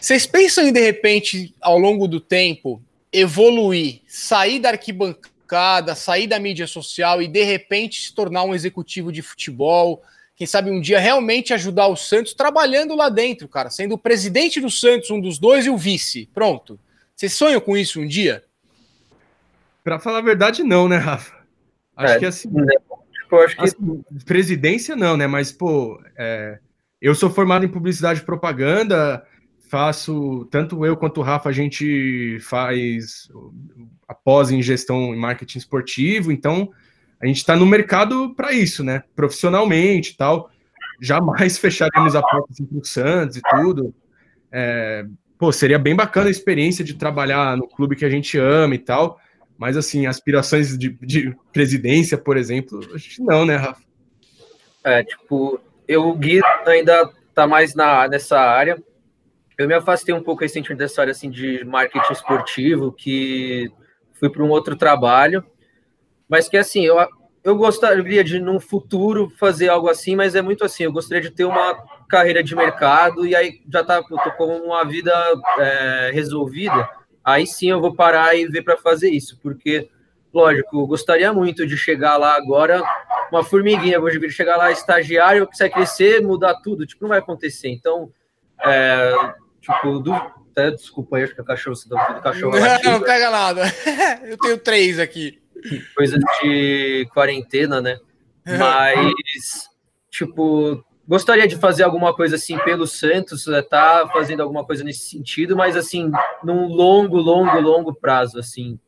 Vocês pensam em, de repente, ao longo do tempo, evoluir, sair da arquibancada, sair da mídia social e, de repente, se tornar um executivo de futebol? Quem sabe um dia realmente ajudar o Santos trabalhando lá dentro, cara, sendo o presidente do Santos, um dos dois, e o vice. Pronto. Vocês sonham com isso um dia?
Para falar a verdade, não, né, Rafa? Acho é, que assim. Né? Tipo, acho que... Assim, presidência não, né? Mas, pô, é, eu sou formado em publicidade e propaganda, faço, tanto eu quanto o Rafa, a gente faz após em gestão e marketing esportivo, então a gente está no mercado para isso, né? Profissionalmente e tal. Jamais fecharemos a porta assim, para o Santos e tudo. É, pô, seria bem bacana a experiência de trabalhar no clube que a gente ama e tal. Mas, assim, aspirações de, de presidência, por exemplo, a gente não, né, Rafa?
É, tipo, eu, o Gui ainda tá mais na, nessa área. Eu me afastei um pouco recentemente dessa área, assim, de marketing esportivo, que fui para um outro trabalho. Mas que, assim, eu, eu gostaria de, num futuro, fazer algo assim, mas é muito assim, eu gostaria de ter uma carreira de mercado e aí já tá, eu tô com uma vida é, resolvida aí sim eu vou parar e ver para fazer isso, porque, lógico, eu gostaria muito de chegar lá agora, uma formiguinha, vou chegar lá estagiário, que vai crescer, mudar tudo, tipo, não vai acontecer. Então, é, tipo, do, até, desculpa aí, acho que o cachorro, do cachorro
não, não pega nada, eu tenho três aqui.
Coisa de quarentena, né? Mas, tipo, gostaria de fazer alguma coisa assim pelo Santos, né, tá fazendo alguma coisa nesse sentido, mas assim, num longo, longo, longo prazo, assim.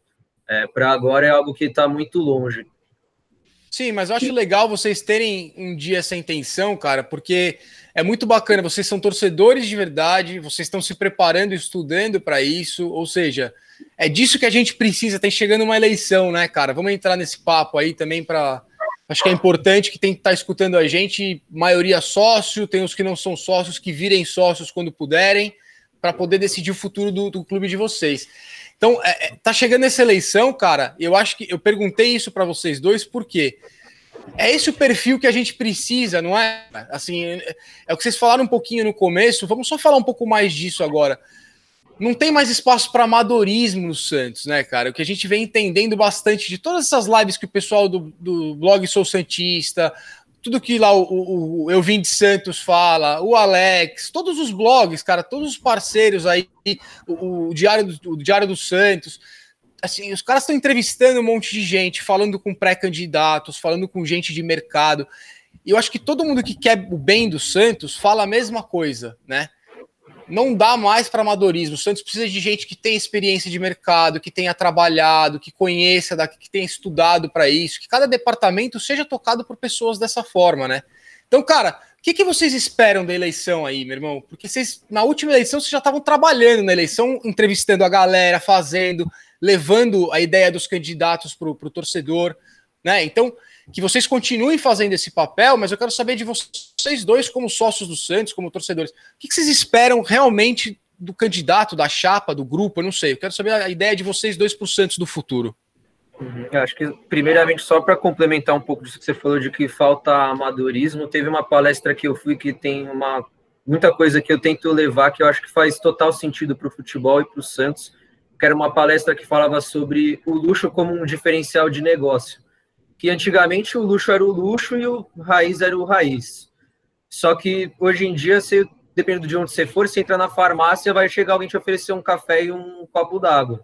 É, para agora é algo que está muito longe.
Sim, mas eu acho legal vocês terem um dia essa intenção, cara, porque é muito bacana. Vocês são torcedores de verdade, vocês estão se preparando, estudando para isso, ou seja, é disso que a gente precisa. Tem chegando uma eleição, né, cara? Vamos entrar nesse papo aí também para Acho que é importante que tem que estar tá escutando a gente, maioria sócio, tem os que não são sócios, que virem sócios quando puderem, para poder decidir o futuro do, do, clube de vocês. Então, é, é, tá chegando essa eleição, cara. Eu acho que eu perguntei isso para vocês dois, porque é esse o perfil que a gente precisa, não é? Assim, é, o que vocês falaram um pouquinho no começo. Vamos só falar um pouco mais disso agora não tem mais espaço para amadorismo no Santos, né, cara? O que a gente vem entendendo bastante de todas essas lives que o pessoal do, do blog Sou Santista, tudo que lá o, o, o Eu Vim de Santos fala, o Alex, todos os blogs, cara, todos os parceiros aí, o, o Diário, do, o Diário do Santos, assim, os caras estão entrevistando um monte de gente, falando com pré-candidatos, falando com gente de mercado. E eu acho que todo mundo que quer o bem do Santos fala a mesma coisa, né? não dá mais para amadorismo. O Santos precisa de gente que tem experiência de mercado, que tenha trabalhado, que conheça, que tenha estudado para isso, que cada departamento seja tocado por pessoas dessa forma, né? Então, cara, o que, que vocês esperam da eleição aí, meu irmão? Porque vocês, na última eleição, vocês já estavam trabalhando na eleição, entrevistando a galera, fazendo, levando a ideia dos candidatos para o torcedor, né? Então, que vocês continuem fazendo esse papel, mas eu quero saber de vocês dois, como sócios do Santos, como torcedores, o que vocês esperam realmente do candidato, da chapa, do grupo? Eu não sei. Eu quero saber a ideia de vocês dois para o Santos do futuro.
Uhum. Eu acho que, primeiramente, só para complementar um pouco disso que você falou de que falta amadorismo, teve uma palestra que eu fui que tem uma muita coisa que eu tento levar que eu acho que faz total sentido para o futebol e para o Santos, que era uma palestra que falava sobre o luxo como um diferencial de negócio que antigamente o luxo era o luxo e o raiz era o raiz. Só que hoje em dia, você, dependendo de onde você for, você entra na farmácia, vai chegar alguém te oferecer um café e um copo d'água.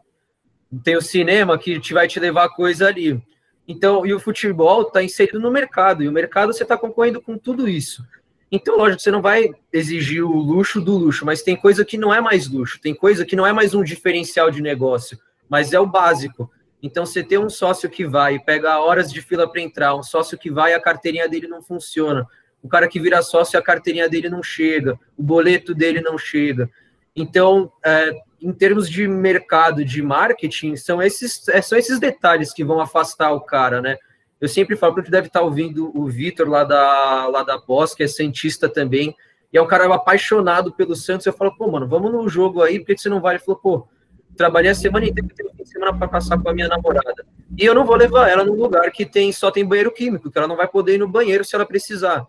Tem o cinema que te vai te levar coisa ali. Então, e o futebol está inserido no mercado, e o mercado você está concorrendo com tudo isso. Então, lógico, você não vai exigir o luxo do luxo, mas tem coisa que não é mais luxo, tem coisa que não é mais um diferencial de negócio, mas é o básico. Então, você tem um sócio que vai e pega horas de fila para entrar, um sócio que vai e a carteirinha dele não funciona, o cara que vira sócio a carteirinha dele não chega, o boleto dele não chega. Então, é, em termos de mercado, de marketing, são esses, é, são esses detalhes que vão afastar o cara, né? Eu sempre falo, porque deve estar ouvindo o Vitor lá da, lá da Pós, que é cientista também, e é um cara apaixonado pelo Santos. Eu falo, pô, mano, vamos no jogo aí, por que você não vai? Ele falou, pô, trabalhei a semana inteira, tenho de semana para passar com a minha namorada. E eu não vou levar ela num lugar que tem só tem banheiro químico, que ela não vai poder ir no banheiro se ela precisar.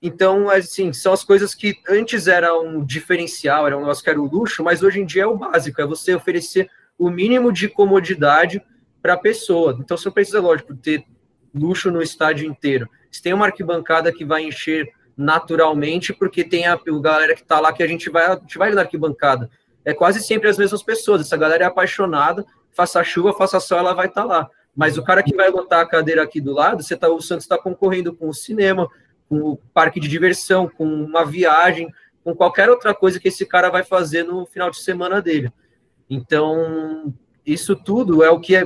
Então, assim, são as coisas que antes era um diferencial, era um negócio que era o luxo, mas hoje em dia é o básico, é você oferecer o mínimo de comodidade para a pessoa. Então, você não precisa, lógico, ter luxo no estádio inteiro. Você tem uma arquibancada que vai encher naturalmente, porque tem a, a galera que está lá que a gente vai, a gente vai na arquibancada. É quase sempre as mesmas pessoas. Essa galera é apaixonada, faça chuva, faça sol, ela vai estar tá lá. Mas o cara que vai lotar a cadeira aqui do lado, você tá, o Santos está concorrendo com o cinema, com o parque de diversão, com uma viagem, com qualquer outra coisa que esse cara vai fazer no final de semana dele. Então, isso tudo é o que é,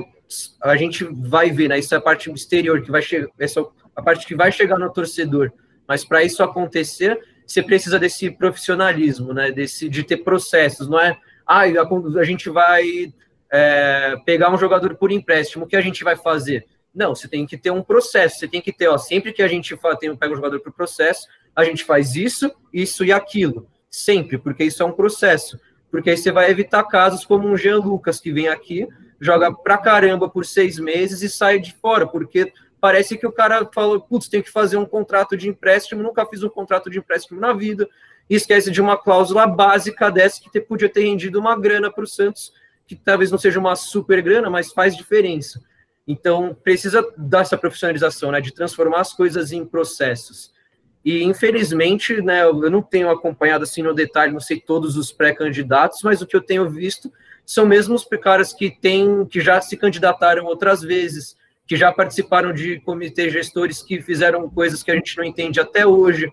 a gente vai ver, né? Isso é a parte exterior que vai chegar, essa é a parte que vai chegar no torcedor. Mas para isso acontecer, você precisa desse profissionalismo, né? Desse, de ter processos, não é? Ah, a, gente vai é, pegar um jogador por empréstimo, o que a gente vai fazer? Não, você tem que ter um processo, você tem que ter, ó, sempre que a gente tem, pega um jogador por processo, a gente faz isso, isso e aquilo. Sempre, porque isso é um processo. Porque aí você vai evitar casos como um Jean Lucas, que vem aqui, joga pra caramba por seis meses e sai de fora, porque parece que o cara falou, putz, tem que fazer um contrato de empréstimo, nunca fiz um contrato de empréstimo na vida, e esquece de uma cláusula básica dessa que podia ter rendido uma grana para o Santos que talvez não seja uma super grana, mas faz diferença. Então, precisa dar essa profissionalização, né, de transformar as coisas em processos. E, infelizmente, né, eu não tenho acompanhado assim no detalhe, não sei todos os pré-candidatos, mas o que eu tenho visto são mesmo os caras que têm, que já se candidataram outras vezes, que já participaram de comitês gestores que fizeram coisas que a gente não entende até hoje,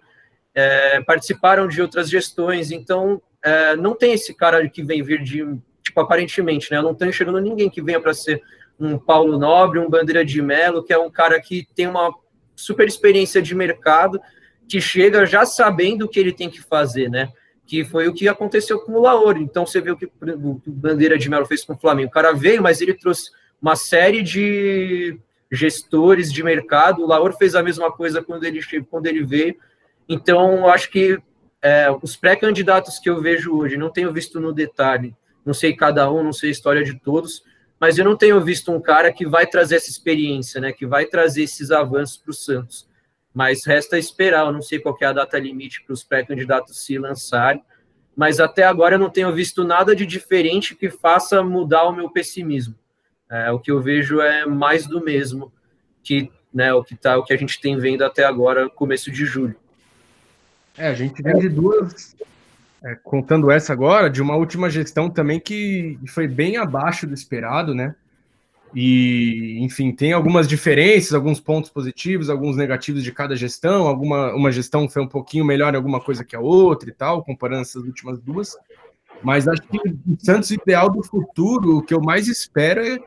é, participaram de outras gestões, então é, não tem esse cara que vem vir de tipo, aparentemente, né? Eu não estou enxergando ninguém que venha para ser um Paulo Nobre, um Bandeira de Melo, que é um cara que tem uma super experiência de mercado, que chega já sabendo o que ele tem que fazer, né? Que foi o que aconteceu com o Lauro. Então você vê o que o Bandeira de Melo fez com o Flamengo. O cara veio, mas ele trouxe uma série de gestores de mercado. O Lauro fez a mesma coisa quando ele, quando ele veio. Então, acho que é, os pré-candidatos que eu vejo hoje, não tenho visto no detalhe, não sei cada um, não sei a história de todos, mas eu não tenho visto um cara que vai trazer essa experiência, né, que vai trazer esses avanços para o Santos. Mas resta esperar, eu não sei qual é a data limite para os pré-candidatos se lançarem, mas até agora eu não tenho visto nada de diferente que faça mudar o meu pessimismo. É, o que eu vejo é mais do mesmo que né, o que tá, o que a gente tem vendo até agora, começo de julho.
É, a gente vem de duas é, contando essa agora, de uma última gestão também que foi bem abaixo do esperado, né? E, enfim, tem algumas diferenças, alguns pontos positivos, alguns negativos de cada gestão. Alguma uma gestão foi um pouquinho melhor em alguma coisa que a outra e tal, comparando essas últimas duas. Mas acho que o Santos ideal do futuro, o que eu mais espero é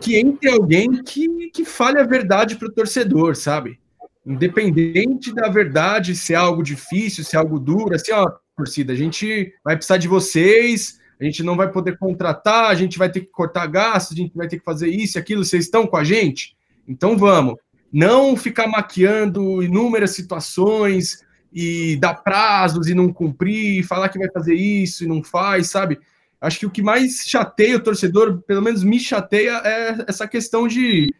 que entre alguém que, que fale a verdade para o torcedor, sabe? Independente da verdade, se é algo difícil, se é algo duro, assim, ó, torcida. A gente vai precisar de vocês, a gente não vai poder contratar, a gente vai ter que cortar gastos, a gente vai ter que fazer isso e aquilo. Vocês estão com a gente? Então vamos. Não ficar maquiando inúmeras situações e dar prazos e não cumprir, falar que vai fazer isso e não faz, sabe? Acho que o que mais chateia o torcedor, pelo menos me chateia, é essa questão de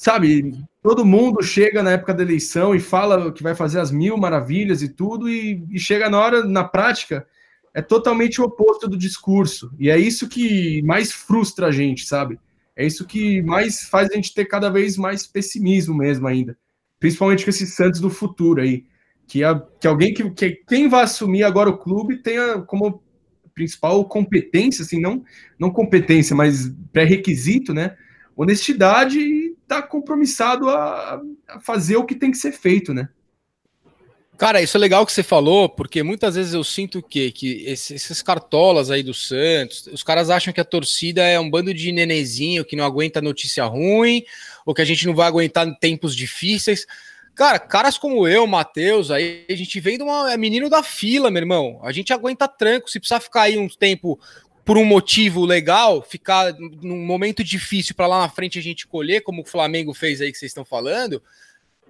sabe, todo mundo chega na época da eleição e fala que vai fazer as mil maravilhas e tudo, e, e, chega na hora, na prática, é totalmente o oposto do discurso. E é isso que mais frustra a gente, sabe? É isso que mais faz a gente ter cada vez mais pessimismo mesmo ainda. Principalmente com esses Santos do futuro aí. Que, a, que alguém que, que quem vai assumir agora o clube tenha como principal competência, assim, não, não competência, mas pré-requisito, né? honestidade e tá compromissado a, a, fazer o que tem que ser feito, né?
Cara, isso é legal que você falou, porque muitas vezes eu sinto que, que esses cartolas aí do Santos, os caras acham que a torcida é um bando de nenezinho que não aguenta notícia ruim, ou que a gente não vai aguentar tempos difíceis. Cara, caras como eu, Matheus, aí a gente vem de uma é menino da fila, meu irmão. A gente aguenta tranco. Se precisar ficar aí um tempo por um motivo legal, ficar num momento difícil para lá na frente a gente colher, como o Flamengo fez aí que vocês estão falando,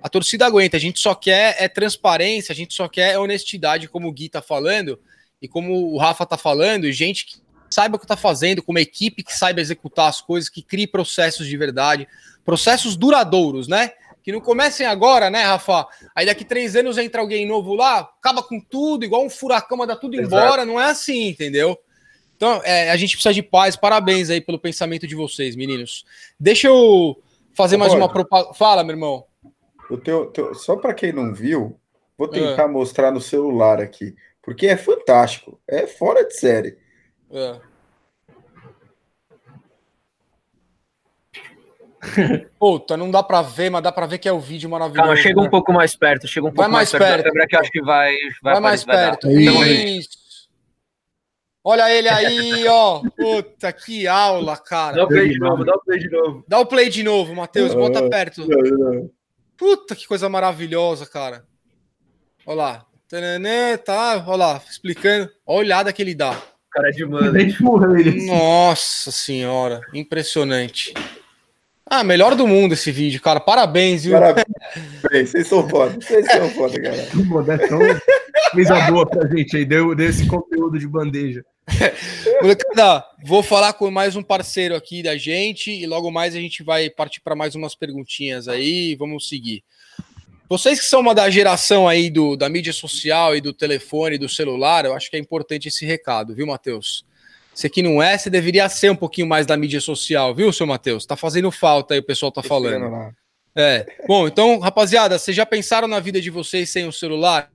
a torcida aguenta. A gente só quer é transparência, a gente só quer honestidade, como o Gui tá falando e como o Rafa tá falando, gente que saiba o que tá fazendo, com uma equipe que saiba executar as coisas, que crie processos de verdade, processos duradouros, né? Que não comecem agora, né, Rafa? Aí daqui três anos entra alguém novo lá, acaba com tudo, igual um furacão, manda tudo embora. Não é assim, entendeu? Então, é, a gente precisa de paz. Parabéns aí pelo pensamento de vocês, meninos. Deixa eu fazer mais uma propaganda. Fala, meu irmão.
O teu, teu... Só para quem não viu, vou tentar é. mostrar no celular aqui, porque é fantástico. É fora de série. É.
Puta, não dá pra ver, mas dá pra ver que é o vídeo maravilhoso. Calma,
chega né? um pouco mais perto, chega um pouco vai mais, mais perto. perto. que acho que vai.
Vai, vai mais perto. Isso. Olha ele aí, ó. Puta, que aula, cara.
Dá o play de novo, dá o play de novo.
Dá o play de novo, Matheus, bota perto. Puta, que coisa maravilhosa, cara. Olha lá. Tá, olha lá, explicando. Olha a olhada que ele dá.
Cara de mano.
Nossa senhora, impressionante. Ah, melhor do mundo esse vídeo, cara. Parabéns, viu? Parabéns.
Vocês são foda. Vocês são foda, galera. O
Modestão fez a boa pra gente aí, deu, deu esse conteúdo de bandeja.
Molecada, vou falar com mais um parceiro aqui da gente e logo mais a gente vai partir para mais umas perguntinhas aí. Vamos seguir. Vocês que são uma da geração aí do, da mídia social e do telefone, do celular, eu acho que é importante esse recado, viu, Matheus? Você que não é, você deveria ser um pouquinho mais da mídia social, viu, seu Matheus? Tá fazendo falta aí, o pessoal tá falando. É. Bom, então, rapaziada, vocês já pensaram na vida de vocês sem o celular?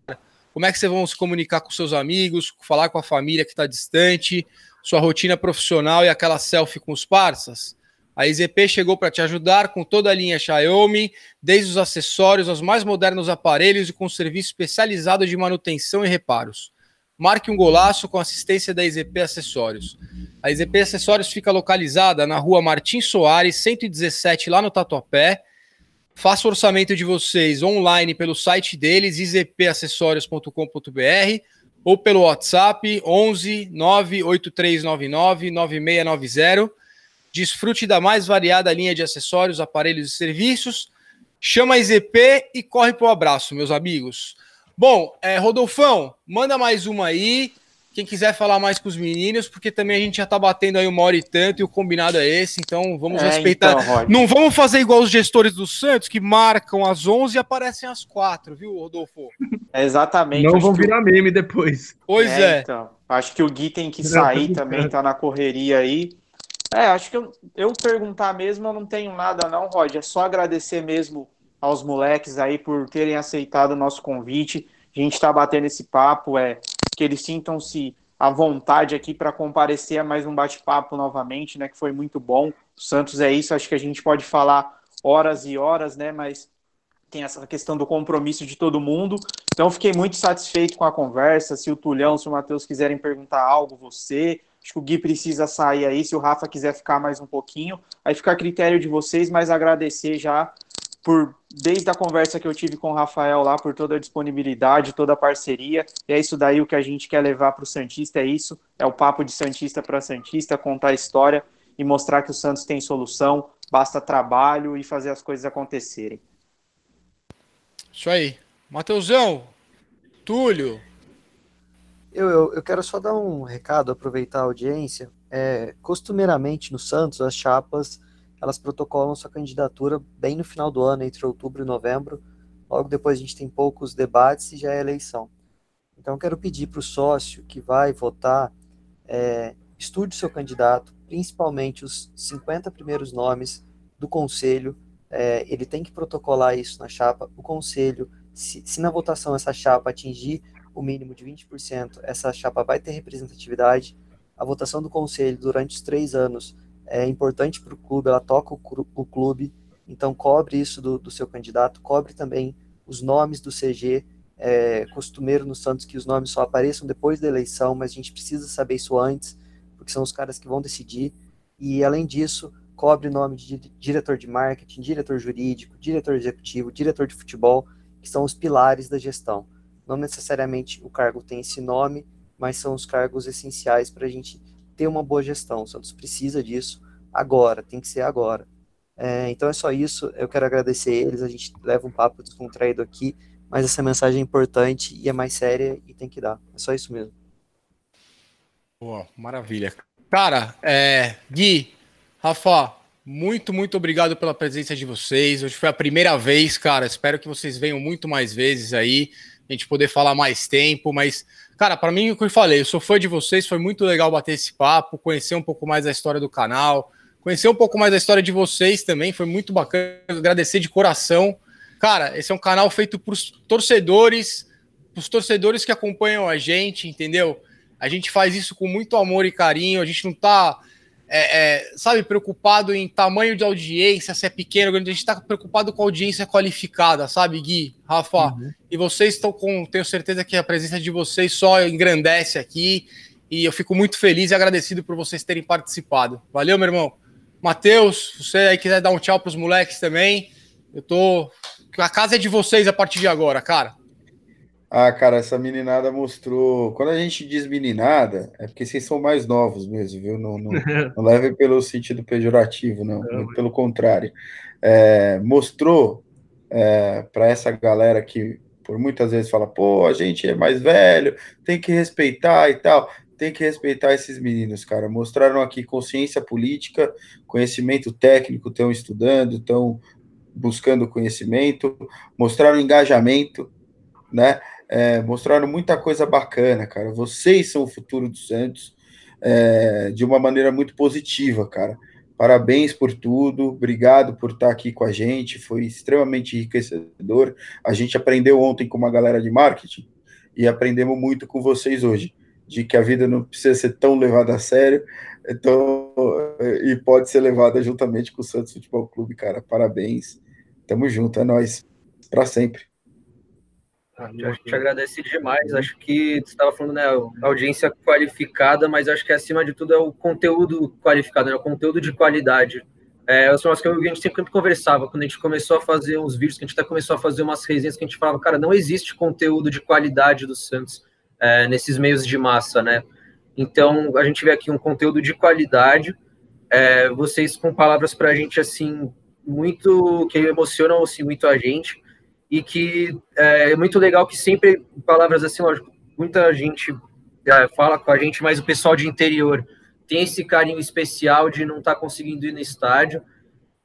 Como é que vocês vão se comunicar com seus amigos, falar com a família que está distante, sua rotina profissional e aquela selfie com os parceiros? A EZP chegou para te ajudar com toda a linha Xiaomi, desde os acessórios aos mais modernos aparelhos e com serviço especializado de manutenção e reparos. Marque um golaço com assistência da EZP Acessórios. A EZP Acessórios fica localizada na rua Martins Soares, 117, lá no Tatuapé. Faça o orçamento de vocês online pelo site deles, izpacessórios.com.br ou pelo WhatsApp 11 98399 9690. Desfrute da mais variada linha de acessórios, aparelhos e serviços. Chama a EZP e corre para o abraço, meus amigos. Bom, é, Rodolfão, manda mais uma aí. Quem quiser falar mais com os meninos, porque também a gente já tá batendo aí uma hora e tanto e o combinado é esse, então vamos é, respeitar. Então, Não vamos fazer igual os gestores do Santos que marcam às 11 e aparecem às 4, viu, Rodolfo?
É exatamente.
Não vão virar que... meme depois.
Pois é. é.
Então, acho que o Gui tem que sair também, tá na correria aí. É, acho que eu, eu perguntar mesmo, eu não tenho nada não, Rod. É só agradecer mesmo aos moleques aí por terem aceitado o nosso convite. A gente está batendo esse papo, é que eles sintam-se à vontade aqui para comparecer a mais um bate-papo novamente, né? Que foi muito bom. O Santos é isso, acho que a gente pode falar horas e horas, né? Mas tem essa questão do compromisso de todo mundo. Então, fiquei muito satisfeito com a conversa. Se o Tulhão, se o Matheus quiserem perguntar algo, você. Acho que o Gui precisa sair aí. Se o Rafa quiser ficar mais um pouquinho, aí fica a critério de vocês, mas agradecer já por desde a conversa que eu tive com o Rafael lá, por toda a disponibilidade, toda a parceria. E é isso daí o que a gente quer levar para o Santista, é isso. É o papo de Santista para Santista, contar a história e mostrar que o Santos tem solução, basta trabalho e fazer as coisas acontecerem.
Isso aí. Mateusão, Túlio.
Eu, eu, eu quero só dar um recado, aproveitar a audiência. É, costumeiramente no Santos, as chapas elas protocolam sua candidatura bem no final do ano, entre outubro e novembro. Logo depois a gente tem poucos debates e já é eleição. Então, quero pedir para o sócio que vai votar, é, estude seu candidato, principalmente os 50 primeiros nomes do conselho. É, ele tem que protocolar isso na chapa. O conselho, se, se na votação essa chapa atingir o mínimo de 20%, essa chapa vai ter representatividade. A votação do conselho durante os três anos é importante para o clube, ela toca o, o, clube, então cobre isso do, do, seu candidato, cobre também os nomes do CG, é costumeiro no Santos que os nomes só apareçam depois da eleição, mas a gente precisa saber isso antes, porque são os caras que vão decidir, e além disso, cobre nome de diretor de marketing, diretor jurídico, diretor executivo, diretor de futebol, que são os pilares da gestão. Não necessariamente o cargo tem esse nome, mas são os cargos essenciais para a gente ter uma boa gestão. O Santos precisa disso agora, tem que ser agora. É, então é só isso. Eu quero agradecer eles. A gente leva um papo descontraído aqui, mas essa mensagem é importante e é mais séria e tem que dar. É só isso mesmo.
Boa, maravilha. Cara, é, Gui, Rafa, muito, muito obrigado pela presença de vocês. Hoje foi a primeira vez, cara. Espero que vocês venham muito mais vezes aí, a gente poder falar mais tempo. Mas, cara, para mim, o que eu falei, eu sou fã de vocês. Foi muito legal bater esse papo, conhecer um pouco mais da história do canal, conhecer um pouco mais da história de vocês também. Foi muito bacana. Agradecer de coração. Cara, esse é um canal feito para os torcedores, os torcedores que acompanham a gente, entendeu? A gente faz isso com muito amor e carinho. A gente não tá é, é, sabe, preocupado em tamanho de audiência, se é pequeno, grande, a gente está preocupado com audiência qualificada, sabe, Gui, Rafa? Uhum. E vocês estão com, tenho certeza que a presença de vocês só engrandece aqui, e eu fico muito feliz e agradecido por vocês terem participado. Valeu, meu irmão. Matheus, você aí quiser dar um tchau para os moleques também, eu tô. A casa é de vocês a partir de agora, cara.
Ah, cara, essa meninada mostrou. Quando a gente diz meninada, é porque vocês são mais novos mesmo, viu? Não, não, não leve pelo sentido pejorativo, não. não pelo contrário. É, mostrou é, para essa galera que por muitas vezes fala, pô, a gente é mais velho, tem que respeitar e tal. Tem que respeitar esses meninos, cara. Mostraram aqui consciência política, conhecimento técnico, estão estudando, estão buscando conhecimento, mostraram engajamento, né? É, mostraram muita coisa bacana, cara. Vocês são o futuro do Santos é, de uma maneira muito positiva, cara. Parabéns por tudo, obrigado por estar aqui com a gente, foi extremamente enriquecedor. A gente aprendeu ontem com uma galera de marketing e aprendemos muito com vocês hoje, de que a vida não precisa ser tão levada a sério, então, e pode ser levada juntamente com o Santos Futebol Clube, cara. Parabéns, tamo junto, é nós, para sempre.
A gente agradece demais. Acho que você estava falando, né, audiência qualificada, mas acho que acima de tudo é o conteúdo qualificado, né, o conteúdo de qualidade. É, são as que a gente sempre conversava, quando a gente começou a fazer uns vídeos, que a gente até começou a fazer umas resenhas, que a gente falava, cara, não existe conteúdo de qualidade do Santos é, nesses meios de massa, né? Então, a gente vê aqui um conteúdo de qualidade, é, vocês com palavras para a gente, assim, muito, que emocionam, assim, muito a gente, e que é, é muito legal que sempre, palavras assim, lógico, muita gente é, fala com a gente, mas o pessoal de interior tem esse carinho especial de não estar tá conseguindo ir no estádio,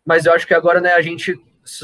mas eu acho que agora, né, a gente,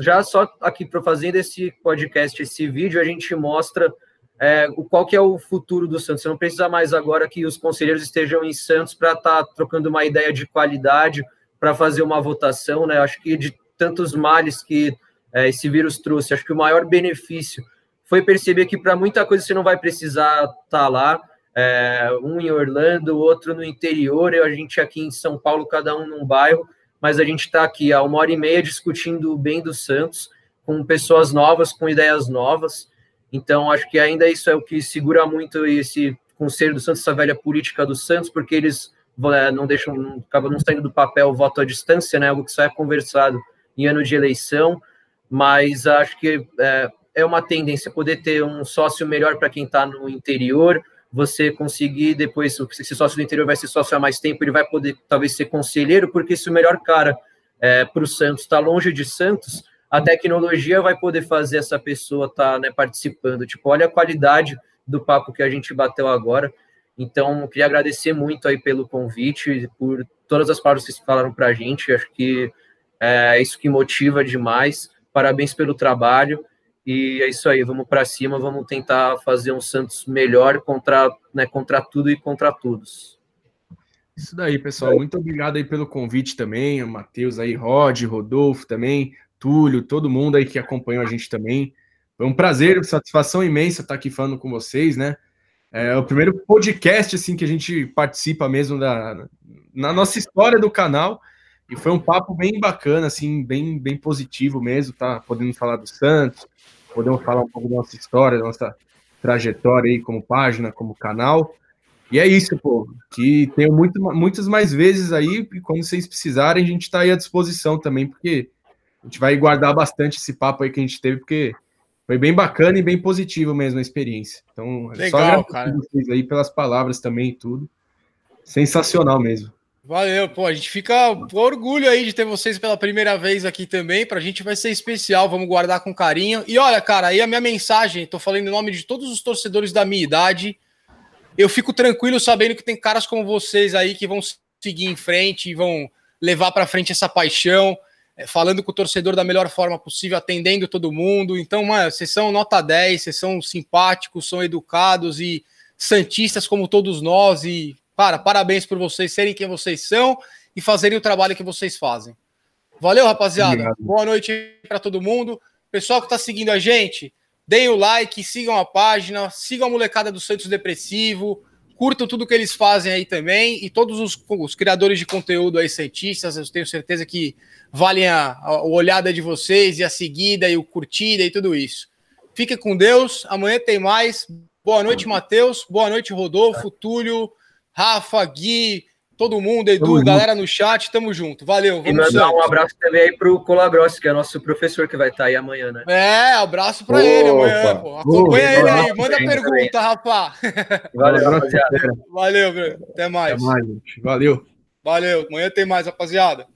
já só aqui para fazendo esse podcast, esse vídeo, a gente mostra é, o qual que é o futuro do Santos. Você não precisa mais agora que os conselheiros estejam em Santos para estar tá trocando uma ideia de qualidade, para fazer uma votação, né? Acho que de tantos males que é, esse vírus trouxe. Acho que o maior benefício foi perceber que para muita coisa você não vai precisar estar tá lá. É, um em Orlando, outro no interior, eu, a gente aqui em São Paulo, cada um num bairro, mas a gente está aqui há uma hora e meia discutindo o bem do Santos, com pessoas novas, com ideias novas. Então, acho que ainda isso é o que segura muito esse conselho do Santos, essa velha política do Santos, porque eles é, não deixam, acabam não saindo do papel o voto à distância, né? Algo que só é conversado em ano de eleição mas acho que é, é uma tendência poder ter um sócio melhor para quem está no interior, você conseguir depois, esse sócio do interior vai ser sócio há mais tempo, ele vai poder talvez ser conselheiro, porque se o melhor cara é, para o Santos está longe de Santos, a tecnologia vai poder fazer essa pessoa estar tá, né, participando. Tipo, olha a qualidade do papo que a gente bateu agora. Então, queria agradecer muito aí pelo convite, por todas as palavras que vocês falaram para a gente. Acho que é isso que motiva demais. Parabéns pelo trabalho. E é isso aí, vamos para cima, vamos tentar fazer um Santos melhor contra, né, contra tudo e contra todos.
Isso daí, pessoal. Muito obrigado aí pelo convite também. O Matheus aí, Rod, Rodolfo também, Túlio, todo mundo aí que acompanhou a gente também. Foi um prazer, satisfação imensa estar aqui falando com vocês, né? É o primeiro podcast assim que a gente participa mesmo da na nossa história do canal. E foi um papo bem bacana, assim, bem, bem positivo mesmo, tá? Podendo falar do Santos, podemos falar um pouco da nossa história, da nossa trajetória aí como página, como canal. E é isso, pô. Que tenho muito, muitas mais vezes aí, e quando vocês precisarem, a gente está aí à disposição também, porque a gente vai guardar bastante esse papo aí que a gente teve, porque foi bem bacana e bem positivo mesmo a experiência. Então,
é Legal, só cara.
vocês aí pelas palavras também e tudo. Sensacional mesmo.
Valeu, pô. A gente fica com orgulho aí de ter vocês pela primeira vez aqui também. Pra gente vai ser especial, vamos guardar com carinho. E olha, cara, aí a minha mensagem, tô falando em nome de todos os torcedores da minha idade. Eu fico tranquilo sabendo que tem caras como vocês aí que vão seguir em frente e vão levar para frente essa paixão, é, falando com o torcedor da melhor forma possível, atendendo todo mundo. Então, mano, vocês são nota 10, vocês são simpáticos, são educados e santistas como todos nós. E, cara, parabéns por vocês serem quem vocês são e fazerem o trabalho que vocês fazem. Valeu, rapaziada. Obrigado. Boa noite para todo mundo. Pessoal que está seguindo a gente, deem o like, sigam a página, sigam a molecada do Santos Depressivo, curtam tudo que eles fazem aí também e todos os, os criadores de conteúdo aí, cientistas, eu tenho certeza que valem a, a, olhada de vocês e a seguida e o curtida e tudo isso. Fiquem com Deus, amanhã tem mais. Boa noite, Matheus. Boa noite, Rodolfo, Túlio, Rafa, Gui, todo mundo, Edu, tamo galera junto. no chat, tamo junto. Valeu.
e mandar um abraço também aí pro Colagrossi, que é nosso professor que vai estar tá aí amanhã, né?
É, abraço pra Opa. ele amanhã, pô. Acompanha ele aí, manda pergunta, também. Rafa.
Valeu, rapaziada.
Valeu, Bruno. Até mais.
Até mais, gente. Valeu.
Valeu. Amanhã tem mais, rapaziada.